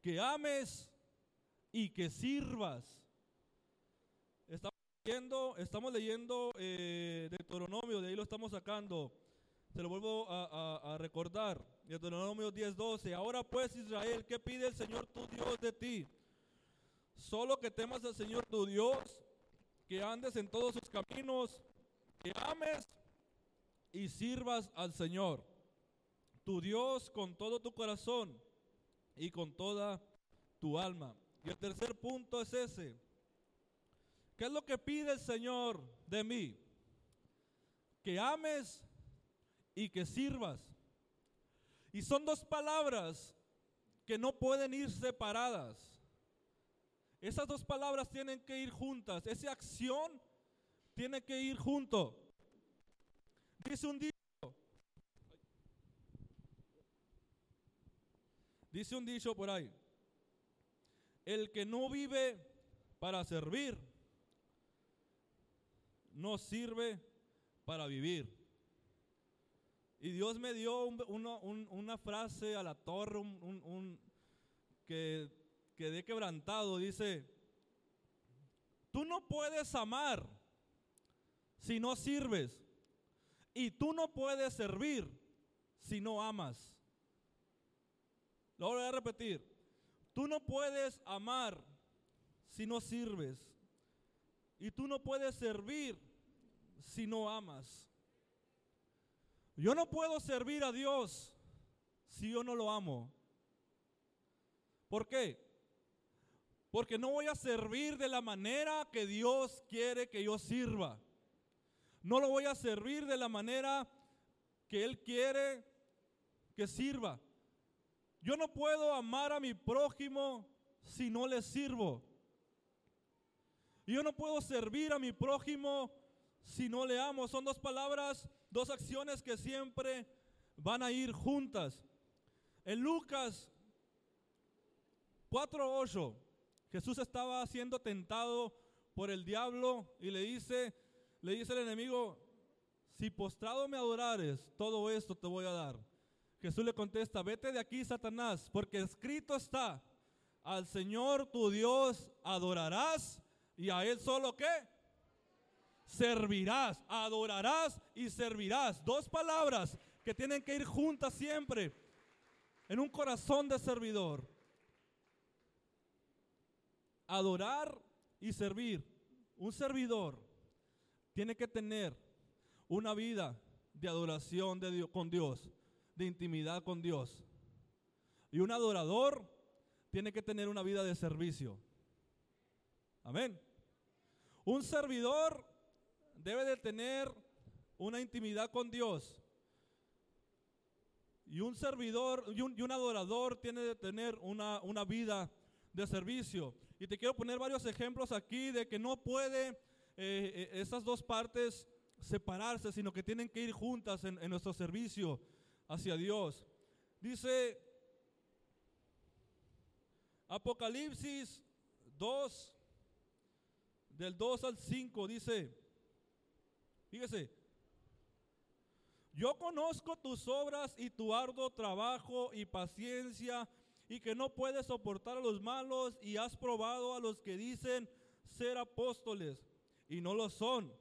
Que ames y que sirvas. Estamos leyendo, estamos leyendo eh, Deuteronomio, de ahí lo estamos sacando. Se lo vuelvo a, a- a recordar. Deuteronomio 10:12. Ahora pues Israel, ¿qué pide el Señor tu Dios de ti? Solo que temas al Señor tu Dios, que andes en todos sus caminos, que ames y sirvas al Señor, tu Dios con todo tu corazón y con toda tu alma. Y el tercer punto es ese. ¿Qué es lo que pide el Señor de mí? Que ames y que sirvas. Y son dos palabras que no pueden ir separadas. Esas dos palabras tienen que ir juntas. Esa acción tiene que ir junto. Dice un dicho. Dice un dicho por ahí. El que no vive para servir, no sirve para vivir. Y Dios me dio un- una frase a la torre, un- que quedé quebrantado. Dice, tú no puedes amar si no sirves. Y tú no puedes servir si no amas. Lo voy a repetir. Tú no puedes amar si no sirves. Y tú no puedes servir si no amas. Yo no puedo servir a Dios si yo no lo amo. ¿Por qué? Porque no voy a servir de la manera que Dios quiere que yo sirva. No lo voy a servir de la manera que Él quiere que sirva. Yo no puedo amar a mi prójimo si no le sirvo. Yo no puedo servir a mi prójimo si no le amo. Son dos palabras, dos acciones que siempre van a ir juntas. En Lucas 4.8. Jesús estaba siendo tentado por el diablo y le dice, le dice el enemigo, si postrado me adorares, todo esto te voy a dar. Jesús le contesta, vete de aquí, Satanás, porque escrito está, al Señor tu Dios adorarás y a Él solo qué? Servirás, adorarás y servirás. Dos palabras que tienen que ir juntas siempre en un corazón de servidor. Adorar y servir. Un servidor tiene que tener una vida de adoración de Dios, con Dios, de intimidad con Dios. Y un adorador tiene que tener una vida de servicio. Amén. Un servidor debe de tener una intimidad con Dios. Y un servidor y un, adorador tiene de tener una, una vida de servicio. Y te quiero poner varios ejemplos aquí de que no puede eh, eh, esas dos partes separarse, sino que tienen que ir juntas en, en nuestro servicio hacia Dios. Dice Apocalipsis 2, del 2 al 5, dice, fíjese, yo conozco tus obras y tu arduo trabajo y paciencia y que no puedes soportar a los malos y has probado a los que dicen ser apóstoles y no lo son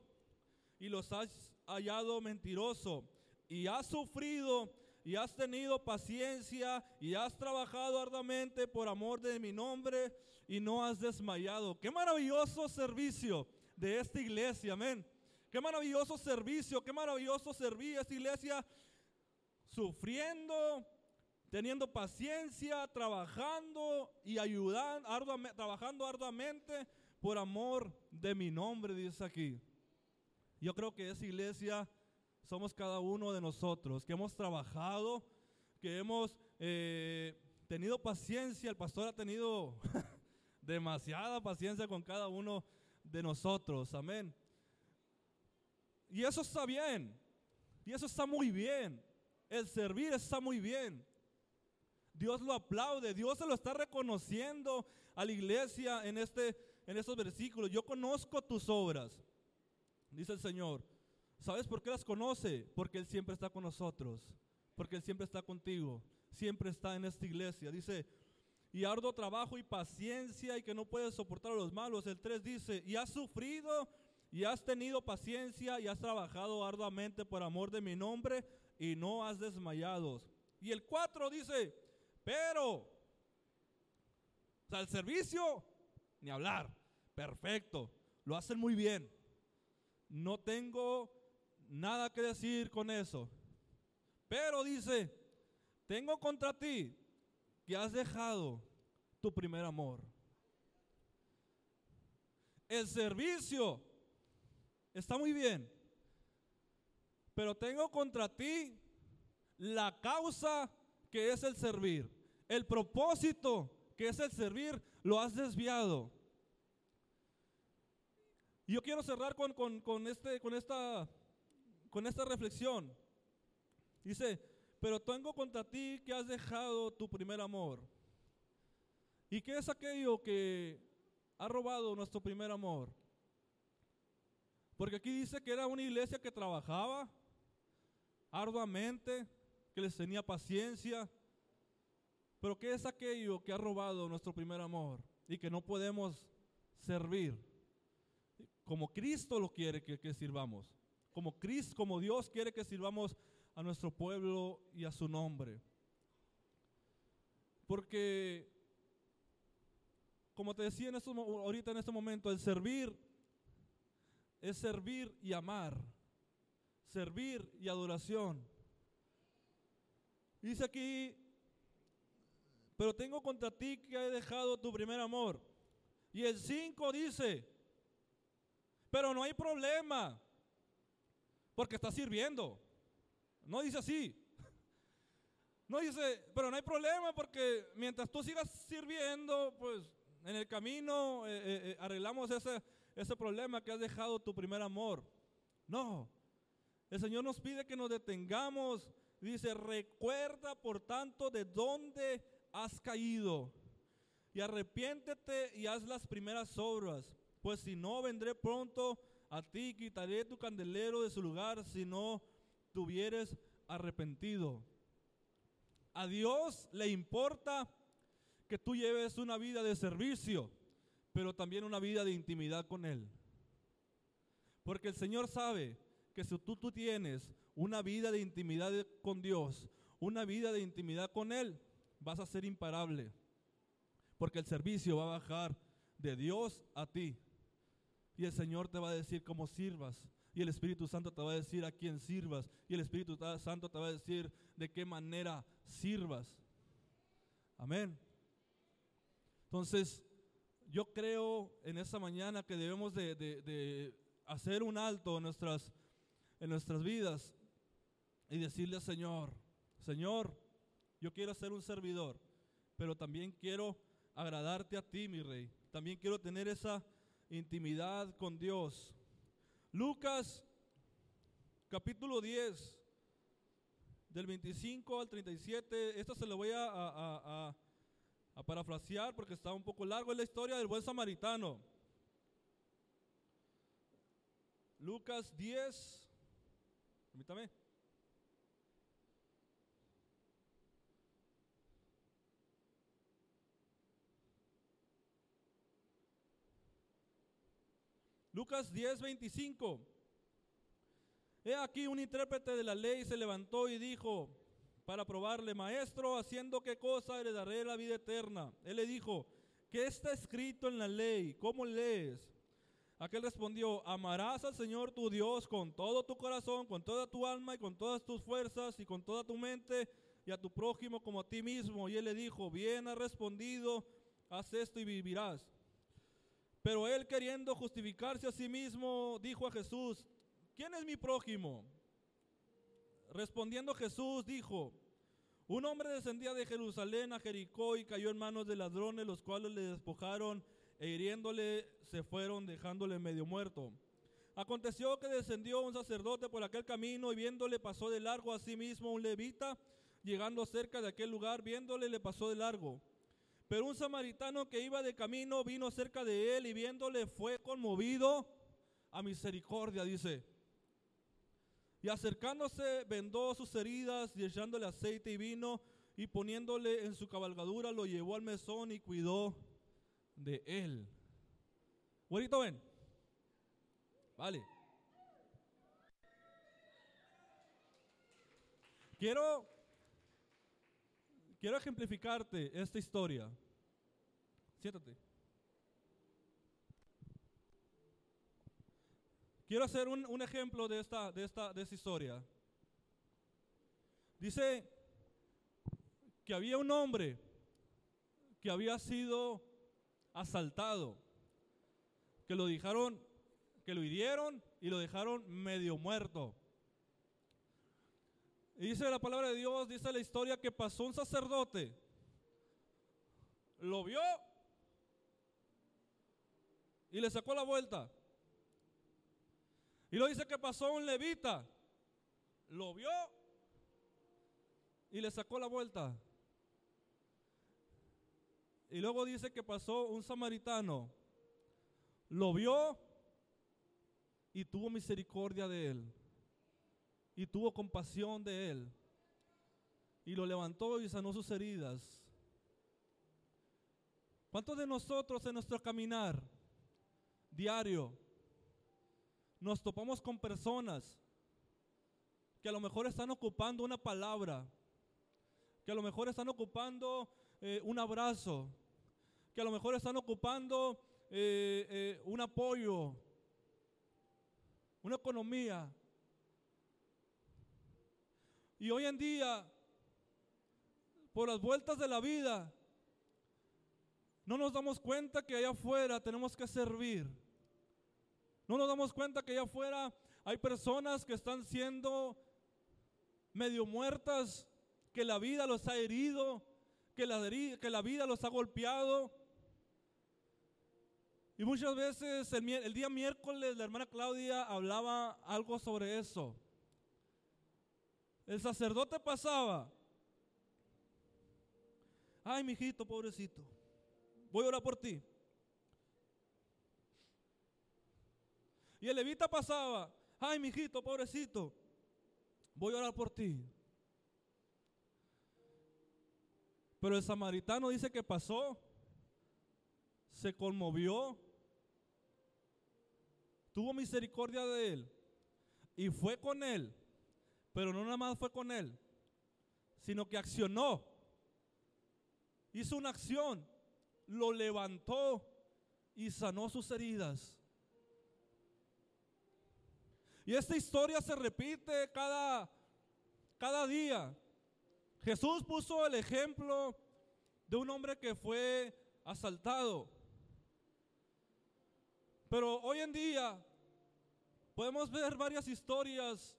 y los has hallado mentiroso y has sufrido y has tenido paciencia y has trabajado arduamente por amor de mi nombre y no has desmayado. Qué maravilloso servicio de esta iglesia, amén. Qué maravilloso servicio, qué maravilloso servir esta iglesia sufriendo, teniendo paciencia, trabajando y ayudando, arduamente, trabajando arduamente por amor de mi nombre, dice aquí. Yo creo que esa iglesia somos cada uno de nosotros, que hemos trabajado, que hemos eh, tenido paciencia. El pastor ha tenido demasiada paciencia con cada uno de nosotros. Amén. Y eso está bien. Y eso está muy bien. El servir está muy bien. Dios lo aplaude. Dios se lo está reconociendo a la iglesia en, este, en estos versículos. Yo conozco tus obras, dice el Señor. ¿Sabes por qué las conoce? Porque Él siempre está con nosotros. Porque Él siempre está contigo. Siempre está en esta iglesia. Dice, y arduo trabajo y paciencia y que no puedes soportar a los malos. El 3 dice, y has sufrido y has tenido paciencia y has trabajado arduamente por amor de mi nombre y no has desmayado. Y el 4 dice, pero, o sea, el servicio, ni hablar, perfecto, lo hacen muy bien. No tengo nada que decir con eso. Pero dice, tengo contra ti que has dejado tu primer amor. El servicio está muy bien, pero tengo contra ti la causa que es el servir. El propósito que es el servir lo has desviado. Yo quiero cerrar con, con, este, con esta con esta reflexión. Dice, pero tengo contra ti que has dejado tu primer amor. ¿Y qué es aquello que ha robado nuestro primer amor? Porque aquí dice que era una iglesia que trabajaba arduamente, que les tenía paciencia. Pero ¿qué es aquello que ha robado nuestro primer amor y que no podemos servir? Como Cristo lo quiere que, sirvamos como Cristo, como Dios quiere que sirvamos a nuestro pueblo y a su nombre. Porque, como te decía en ahorita en este momento, el servir es servir y amar. Servir y adoración. Dice aquí, pero tengo contra ti que he dejado tu primer amor. Y el 5 dice, pero no hay problema porque está sirviendo. No dice así. No dice, pero no hay problema porque mientras tú sigas sirviendo, pues en el camino eh, eh, eh, arreglamos ese, ese problema que has dejado tu primer amor. No, el Señor nos pide que nos detengamos. Dice, recuerda por tanto de dónde has caído y arrepiéntete y haz las primeras obras, pues si no vendré pronto a ti, quitaré tu candelero de su lugar si no te hubieres arrepentido. A Dios le importa que tú lleves una vida de servicio, pero también una vida de intimidad con Él. Porque el Señor sabe que si tú, tú tienes una vida de intimidad con Dios, una vida de intimidad con Él, vas a ser imparable. Porque el servicio va a bajar de Dios a ti. Y el Señor te va a decir cómo sirvas. Y el Espíritu Santo te va a decir a quién sirvas. Y el Espíritu Santo te va a decir de qué manera sirvas. Amén. Entonces, yo creo en esta mañana que debemos de, de- de hacer un alto en nuestras, en nuestras vidas y decirle al Señor, Señor, yo quiero ser un servidor, pero también quiero agradarte a ti, mi rey. También quiero tener esa intimidad con Dios. Lucas capítulo 10, del 25 al 37, esto se lo voy a, a- a- a- a parafrasear porque está un poco largo, es la historia del buen samaritano. Lucas 10, permítame. Lucas 10, 25. He aquí un intérprete de la ley se levantó y dijo, para probarle, maestro, haciendo qué cosa heredaré la vida eterna. Él le dijo, ¿qué está escrito en la ley? ¿Cómo lees? Aquel respondió, amarás al Señor tu Dios con todo tu corazón, con toda tu alma y con todas tus fuerzas y con toda tu mente y a tu prójimo como a ti mismo. Y él le dijo, bien has respondido, haz esto y vivirás. Pero él queriendo justificarse a sí mismo, dijo a Jesús, ¿quién es mi prójimo? Respondiendo Jesús dijo, un hombre descendía de Jerusalén a Jericó y cayó en manos de ladrones, los cuales le despojaron e hiriéndole se fueron dejándole medio muerto. Aconteció que descendió un sacerdote por aquel camino y viéndole pasó de largo a sí mismo un levita, llegando cerca de aquel lugar, viéndole le pasó de largo. Pero un samaritano que iba de camino vino cerca de él y viéndole fue conmovido a misericordia, dice. Y acercándose vendó sus heridas y echándole aceite y vino y poniéndole en su cabalgadura lo llevó al mesón y cuidó de él. Güerito, ven. Vale. Quiero quiero ejemplificarte esta historia. Siéntate. Quiero hacer un, ejemplo de esta, de, esta, de esta historia. Dice que había un hombre que había sido asaltado, que lo dejaron, que lo hirieron y lo dejaron medio muerto. Y dice la palabra de Dios, dice la historia que pasó un sacerdote, lo vio y le sacó la vuelta. Y lo dice que pasó un levita, lo vio y le sacó la vuelta. Y luego dice que pasó un samaritano, lo vio y tuvo misericordia de él. Y tuvo compasión de él. Y lo levantó y sanó sus heridas. ¿Cuántos de nosotros en nuestro caminar diario nos topamos con personas que a lo mejor están ocupando una palabra, que a lo mejor están ocupando eh, un abrazo, que a lo mejor están ocupando eh, eh, un apoyo, una economía. Y hoy en día, por las vueltas de la vida, no nos damos cuenta que allá afuera tenemos que servir. No nos damos cuenta que allá afuera hay personas que están siendo medio muertas, que la vida los ha herido, que la, que la vida los ha golpeado. Y muchas veces el, el día miércoles la hermana Claudia hablaba algo sobre eso. El sacerdote pasaba. Ay, mijito, pobrecito. voy a orar por ti. Y el levita pasaba, ay, mijito, pobrecito, voy a orar por ti. Pero el samaritano dice que pasó, se conmovió, tuvo misericordia de él y fue con él. Pero no nada más fue con él, sino que accionó. Hizo una acción, lo levantó y sanó sus heridas. Y esta historia se repite cada, cada día. Jesús puso el ejemplo de un hombre que fue asaltado. Pero hoy en día podemos ver varias historias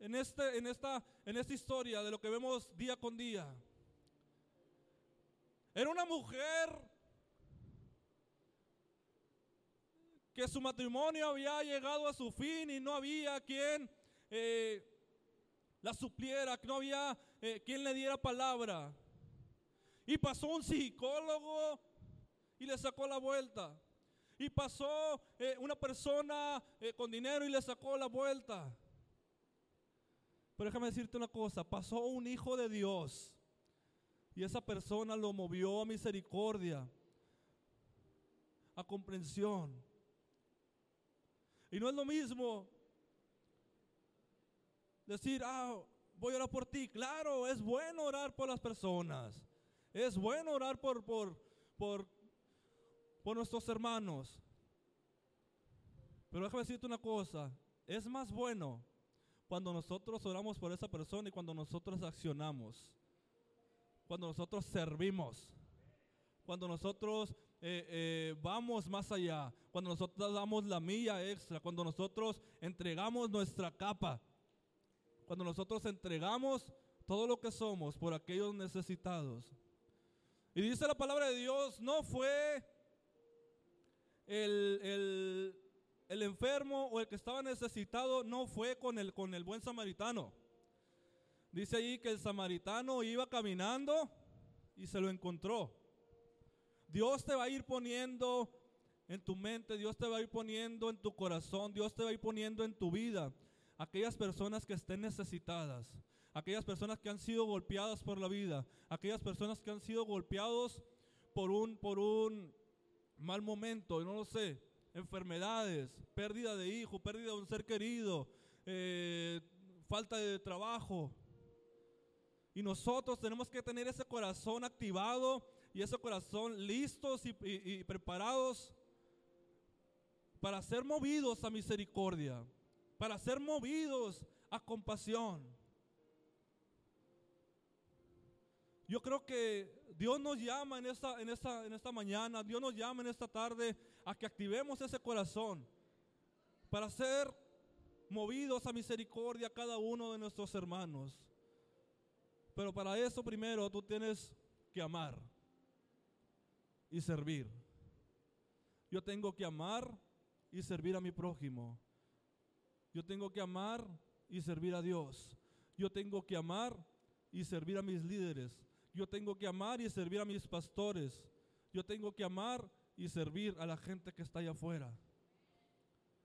en, este, en, esta, en esta historia de lo que vemos día con día. Era una mujer que su matrimonio había llegado a su fin y no había quien eh, la supliera, no había eh, quien le diera palabra. Y pasó un psicólogo y le sacó la vuelta. Y pasó eh, una persona con dinero y le sacó la vuelta. Pero déjame decirte una cosa, pasó un hijo de Dios y esa persona lo movió a misericordia, a comprensión. Y no es lo mismo decir, ah, voy a orar por ti. Claro, es bueno orar por las personas. Es bueno orar por, por, por, por nuestros hermanos. Pero déjame decirte una cosa, es más bueno cuando nosotros oramos por esa persona y cuando nosotros accionamos, cuando nosotros servimos, cuando nosotros eh, eh, vamos más allá, cuando nosotros damos la milla extra, cuando nosotros entregamos nuestra capa, cuando nosotros entregamos todo lo que somos por aquellos necesitados. Y dice la palabra de Dios, no fue el, el, el enfermo o el que estaba necesitado, no fue con el, con el buen samaritano. Dice ahí que el samaritano iba caminando y se lo encontró. Dios te va a ir poniendo en tu mente, Dios te va a ir poniendo en tu corazón, Dios te va a ir poniendo en tu vida aquellas personas que estén necesitadas, aquellas personas que han sido golpeadas por la vida, aquellas personas que han sido golpeados por un, por un mal momento, no lo sé, enfermedades, pérdida de hijo, pérdida de un ser querido, eh, falta de trabajo. Y nosotros tenemos que tener ese corazón activado y ese corazón listos y, y- preparados para ser movidos a misericordia, para ser movidos a compasión. Yo creo que Dios nos llama en esta, en, esta, en esta mañana, Dios nos llama en esta tarde a que activemos ese corazón para ser movidos a misericordia a cada uno de nuestros hermanos. Pero para eso primero tú tienes que amar y servir. Yo tengo que amar y servir a mi prójimo. Yo tengo que amar y servir a Dios. Yo tengo que amar y servir a mis líderes. Yo tengo que amar y servir a mis pastores. Yo tengo que amar y servir a la gente que está allá afuera.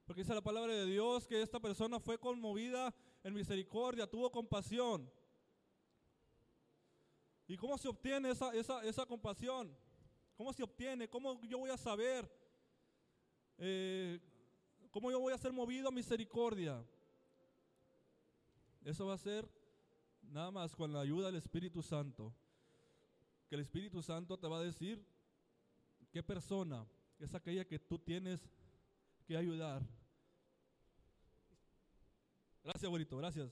Porque dice la palabra de Dios que esta persona fue conmovida en misericordia, tuvo compasión. ¿Y cómo se obtiene esa, esa, esa compasión? ¿Cómo se obtiene? ¿Cómo yo voy a saber? Eh, ¿Cómo yo voy a ser movido a misericordia? Eso va a ser nada más con la ayuda del Espíritu Santo. Que el Espíritu Santo te va a decir qué persona es aquella que tú tienes que ayudar. Gracias, abuelito, gracias.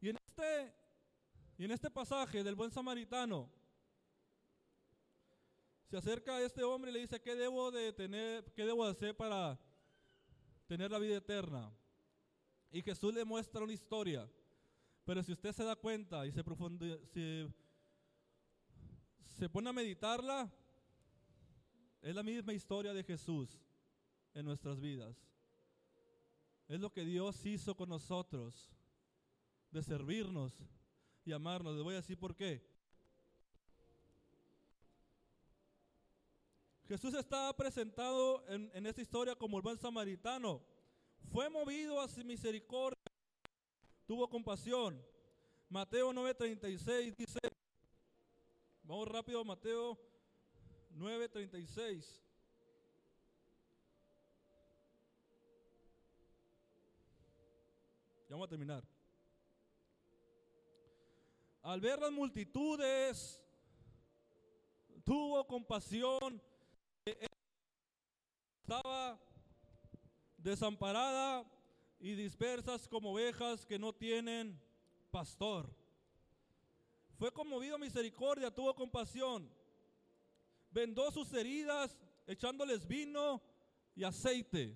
Y en este, y en este pasaje del buen samaritano, se acerca a este hombre y le dice, ¿qué debo de tener, qué debo de hacer para tener la vida eterna? Y Jesús le muestra una historia. Pero si usted se da cuenta y se, profundi- se, se pone a meditarla, es la misma historia de Jesús en nuestras vidas. Es lo que Dios hizo con nosotros, de servirnos y amarnos. Les voy a decir por qué. Jesús está presentado en, en, esta historia como el buen samaritano. Fue movido a su misericordia, tuvo compasión. Mateo 9:36 dice, vamos rápido, Mateo 9:36. Ya vamos a terminar. Al ver las multitudes, tuvo compasión. Estaba desamparada y dispersas como ovejas que no tienen pastor. Fue conmovido a misericordia, tuvo compasión. Vendó sus heridas echándoles vino y aceite.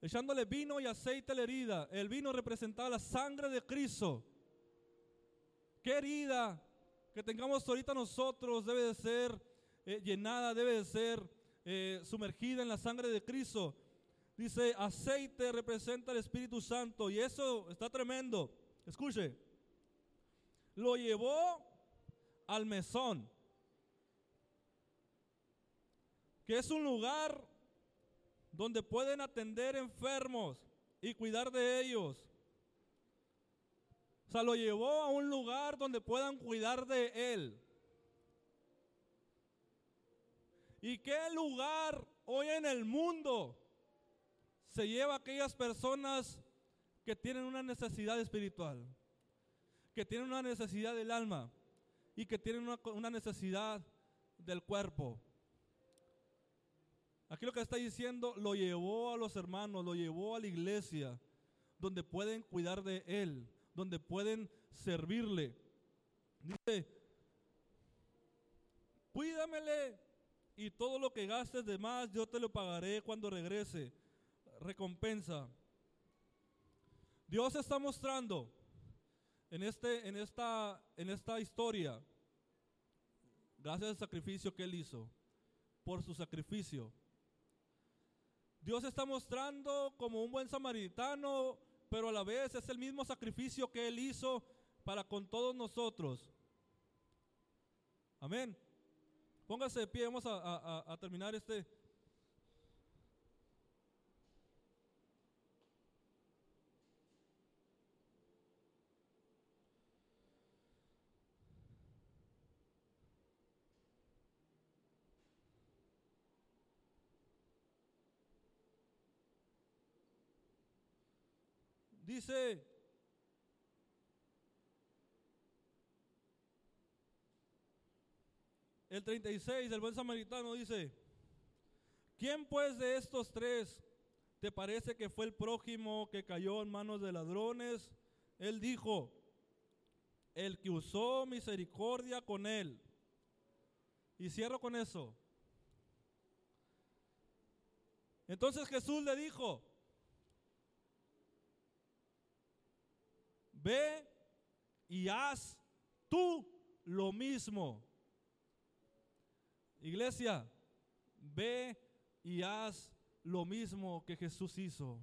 Echándole vino y aceite a la herida. El vino representaba la sangre de Cristo. ¿Qué herida que tengamos ahorita nosotros debe de ser eh, llenada, debe de ser eh, sumergida en la sangre de Cristo? Dice, aceite representa el Espíritu Santo y eso está tremendo. Escuche, lo llevó al mesón, que es un lugar donde pueden atender enfermos y cuidar de ellos. O sea, lo llevó a un lugar donde puedan cuidar de él. ¿Y qué lugar hoy en el mundo se lleva a aquellas personas que tienen una necesidad espiritual, que tienen una necesidad del alma y que tienen una, una necesidad del cuerpo? Aquí lo que está diciendo, lo llevó a los hermanos, lo llevó a la iglesia, donde pueden cuidar de él, donde pueden servirle. Dice, cuídamele y todo lo que gastes de más yo te lo pagaré cuando regrese. Recompensa. Dios está mostrando en, este, en, esta, en esta historia, gracias al sacrificio que Él hizo, por su sacrificio. Dios está mostrando como un buen samaritano, pero a la vez es el mismo sacrificio que Él hizo para con todos nosotros. Amén. Póngase de pie, vamos a, a- a terminar este. Dice, el 36 del buen samaritano dice, ¿quién pues de estos tres te parece que fue el prójimo que cayó en manos de ladrones? Él dijo, el que usó misericordia con él. Y cierro con eso. Entonces Jesús le dijo, ve y haz tú lo mismo. Iglesia, ve y haz lo mismo que Jesús hizo.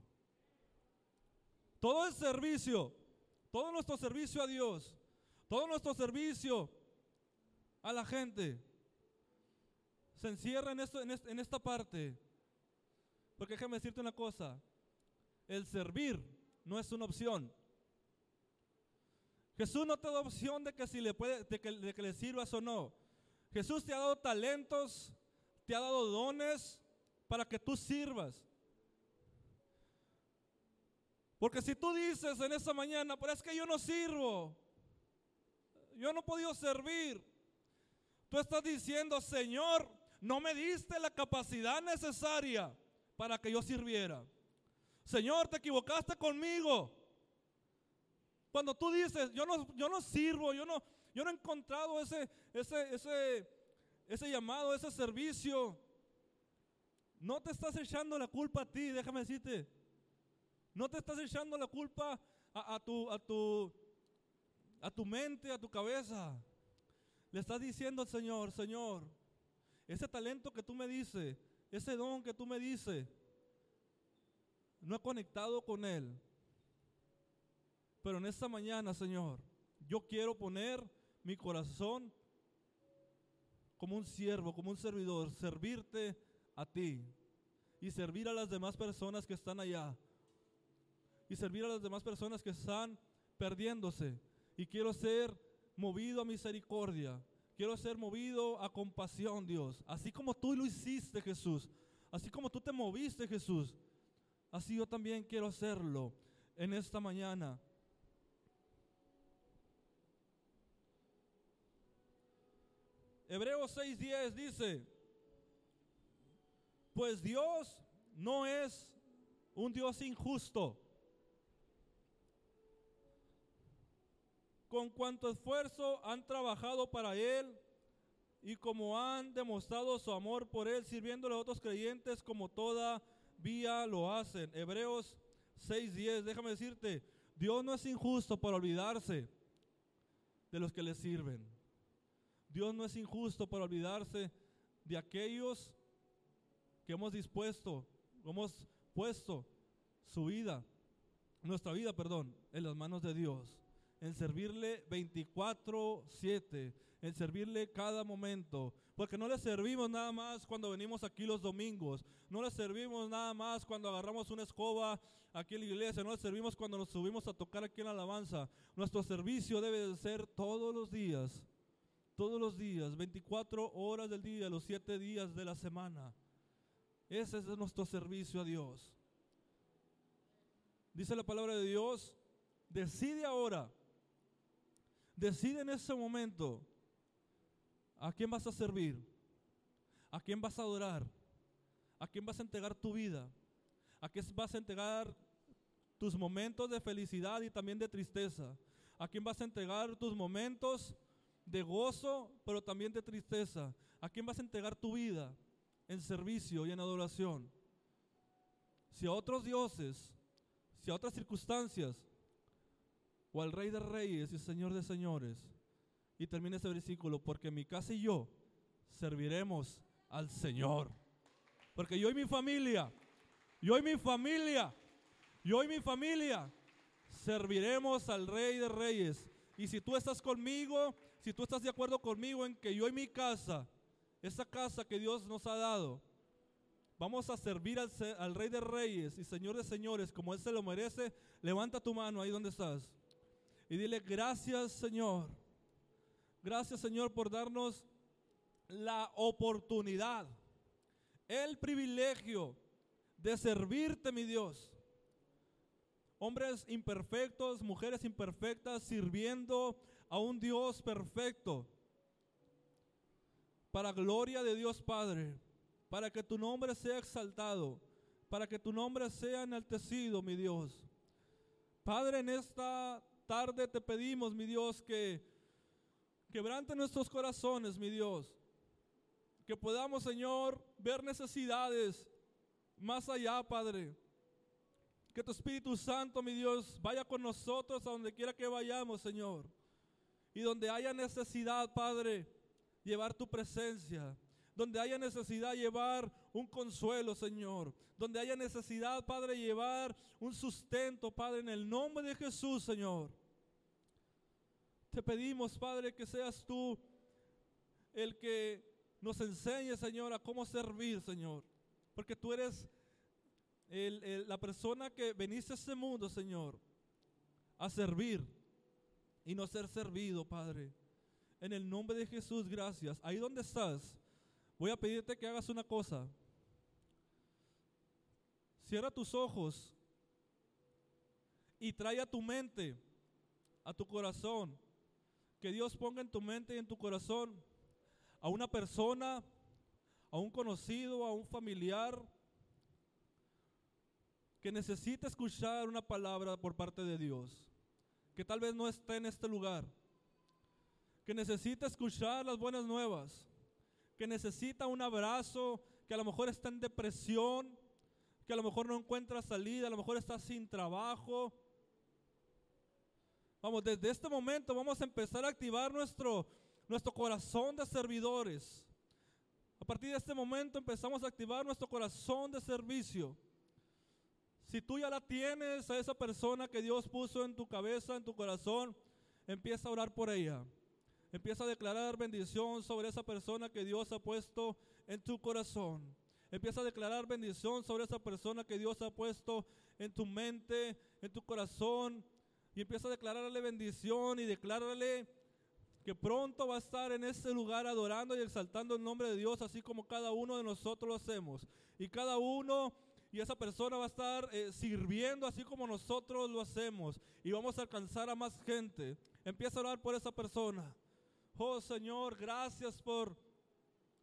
Todo el servicio, todo nuestro servicio a Dios, todo nuestro servicio a la gente, se encierra en, esto, en, est- en esta parte. Porque déjame decirte una cosa, el servir no es una opción. Jesús no te da opción de que si le puede, de que, le sirvas o no. Jesús te ha dado talentos, te ha dado dones para que tú sirvas. Porque si tú dices en esta mañana, pero es que yo no sirvo, yo no he podido servir, tú estás diciendo, Señor, no me diste la capacidad necesaria para que yo sirviera. Señor, te equivocaste conmigo. Cuando tú dices, yo no, yo no sirvo, yo no, yo no he encontrado ese, ese, ese, ese llamado, ese servicio, no te estás echando la culpa a ti, déjame decirte. No te estás echando la culpa a, tu, a, tu, a tu mente, a tu cabeza. Le estás diciendo al Señor, Señor, ese talento que tú me dices, ese don que tú me dices, no he conectado con Él. Pero en esta mañana, Señor, yo quiero poner mi corazón como un siervo, como un servidor, servirte a ti y servir a las demás personas que están allá y servir a las demás personas que están perdiéndose. Y quiero ser movido a misericordia. Quiero ser movido a compasión, Dios. Así como tú lo hiciste, Jesús. Así como tú te moviste, Jesús. Así yo también quiero hacerlo en esta mañana. Hebreos 6:10 dice, pues Dios no es un Dios injusto. Con cuanto esfuerzo han trabajado para Él y como han demostrado su amor por Él, sirviéndole a otros creyentes como todavía lo hacen. Hebreos 6:10, déjame decirte, Dios no es injusto para olvidarse de los que le sirven. Dios no es injusto para olvidarse de aquellos que hemos dispuesto, hemos puesto su vida, nuestra vida, perdón, en las manos de Dios, en servirle 24/7, en servirle cada momento, porque no le servimos nada más cuando venimos aquí los domingos, no le servimos nada más cuando agarramos una escoba aquí en la iglesia, no le servimos cuando nos subimos a tocar aquí en la alabanza. Nuestro servicio debe de ser todos los días, todos los días, 24 horas del día, los 7 días de la semana. Ese es nuestro servicio a Dios. Dice la palabra de Dios, decide ahora, decide en ese momento a quién vas a servir, a quién vas a adorar, a quién vas a entregar tu vida, a quién vas a entregar tus momentos de felicidad y también de tristeza, a quién vas a entregar tus momentos de gozo, pero también de tristeza, a quién vas a entregar tu vida en servicio y en adoración. Si a otros dioses, si a otras circunstancias, o al Rey de Reyes y Señor de Señores. Y termina ese versículo, porque mi casa y yo serviremos al Señor. Porque yo y mi familia, yo y mi familia, yo y mi familia serviremos al Rey de Reyes. Y si tú estás conmigo, si tú estás de acuerdo conmigo en que yo y mi casa esa casa que Dios nos ha dado, vamos a servir al, Rey de Reyes y Señor de Señores como Él se lo merece, levanta tu mano ahí donde estás y dile gracias Señor, gracias Señor por darnos la oportunidad, el privilegio de servirte mi Dios. Hombres imperfectos, mujeres imperfectas, sirviendo a un Dios perfecto para gloria de Dios Padre, para que tu nombre sea exaltado, para que tu nombre sea enaltecido, mi Dios. Padre, en esta tarde te pedimos, mi Dios, que quebrante nuestros corazones, mi Dios. Que podamos, Señor, ver necesidades más allá, Padre. Que tu Espíritu Santo, mi Dios, vaya con nosotros a donde quiera que vayamos, Señor. Y donde haya necesidad, Padre, llevar tu presencia. Donde haya necesidad, llevar un consuelo, Señor. Donde haya necesidad, Padre, llevar un sustento, Padre, en el nombre de Jesús, Señor. Te pedimos, Padre, que seas tú el que nos enseñe, Señor, a cómo servir, Señor. Porque tú eres la persona que veniste a este mundo, Señor, a servir y no ser servido, Padre. En el nombre de Jesús, gracias. Ahí donde estás, voy a pedirte que hagas una cosa. Cierra tus ojos y trae a tu mente, a tu corazón, que Dios ponga en tu mente y en tu corazón a una persona, a un conocido, a un familiar que necesita escuchar una palabra por parte de Dios, que tal vez no esté en este lugar, que necesita escuchar las buenas nuevas, que necesita un abrazo, que a lo mejor está en depresión, que a lo mejor no encuentra salida, a lo mejor está sin trabajo. Vamos, desde este momento vamos a empezar a activar nuestro, nuestro corazón de servidores. A partir de este momento empezamos a activar nuestro corazón de servicio. Si tú ya la tienes a esa persona que Dios puso en tu cabeza, en tu corazón, empieza a orar por ella. Empieza a declarar bendición sobre esa persona que Dios ha puesto en tu corazón. Empieza a declarar bendición sobre esa persona que Dios ha puesto en tu mente, en tu corazón. Y empieza a declararle bendición y declárale que pronto va a estar en ese lugar adorando y exaltando el nombre de Dios, así como cada uno de nosotros lo hacemos. Y cada uno y esa persona va a estar eh, sirviendo así como nosotros lo hacemos. Y vamos a alcanzar a más gente. Empieza a orar por esa persona. Oh Señor, gracias por,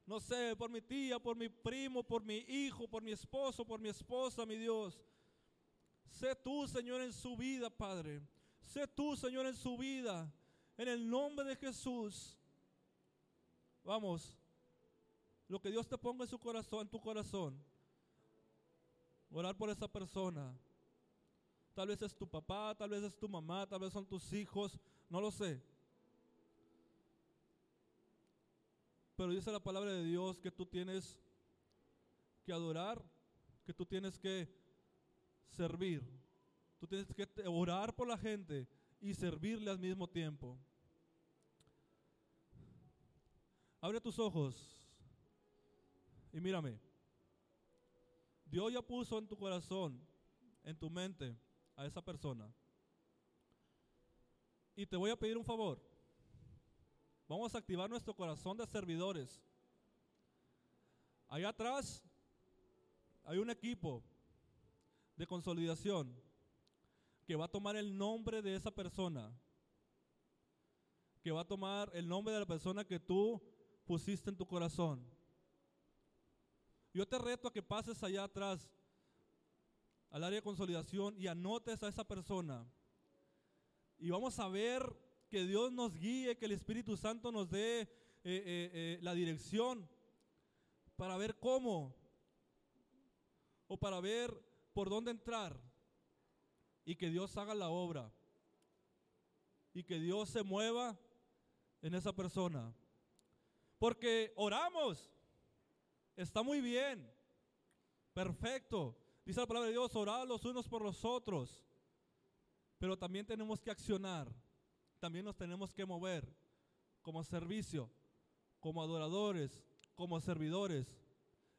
no sé, por mi tía, por mi primo, por mi hijo, por mi esposo, por mi esposa, mi Dios. Sé tú, Señor, en su vida, Padre. Sé tú, Señor, en su vida. En el nombre de Jesús. Vamos. Lo que Dios te ponga en su corazón, en tu corazón. Orar por esa persona. Tal vez es tu papá, tal vez es tu mamá, tal vez son tus hijos, no lo sé. Pero dice la palabra de Dios que tú tienes que adorar, que tú tienes que servir. Tú tienes que orar por la gente y servirle al mismo tiempo. Abre tus ojos y mírame. Dios ya puso en tu corazón, en tu mente, a esa persona. Y te voy a pedir un favor. Vamos a activar nuestro corazón de servidores. Allá atrás hay un equipo de consolidación que va a tomar el nombre de esa persona, que va a tomar el nombre de la persona que tú pusiste en tu corazón. Yo te reto a que pases allá atrás al área de consolidación y anotes a esa persona. Y vamos a ver que Dios nos guíe, que el Espíritu Santo nos dé eh, eh, eh, la dirección para ver cómo o para ver por dónde entrar y que Dios haga la obra y que Dios se mueva en esa persona. Porque oramos, está muy bien, perfecto. Dice la palabra de Dios, orar los unos por los otros. Pero también tenemos que accionar, también nos tenemos que mover como servicio, como adoradores, como servidores.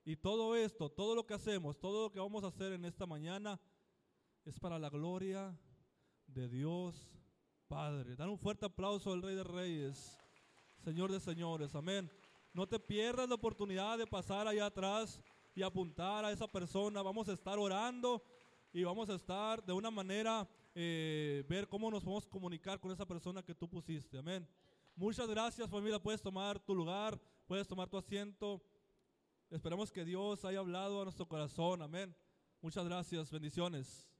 Y todo esto, todo lo que hacemos, todo lo que vamos a hacer en esta mañana, es para la gloria de Dios Padre. Dan un fuerte aplauso al Rey de Reyes, Señor de Señores. Amén. No te pierdas la oportunidad de pasar allá atrás y apuntar a esa persona. Vamos a estar orando y vamos a estar de una manera, eh, ver cómo nos podemos comunicar con esa persona que tú pusiste. Amén. Muchas gracias familia. Puedes tomar tu lugar, puedes tomar tu asiento. Esperamos que Dios haya hablado a nuestro corazón. Amén. Muchas gracias. Bendiciones.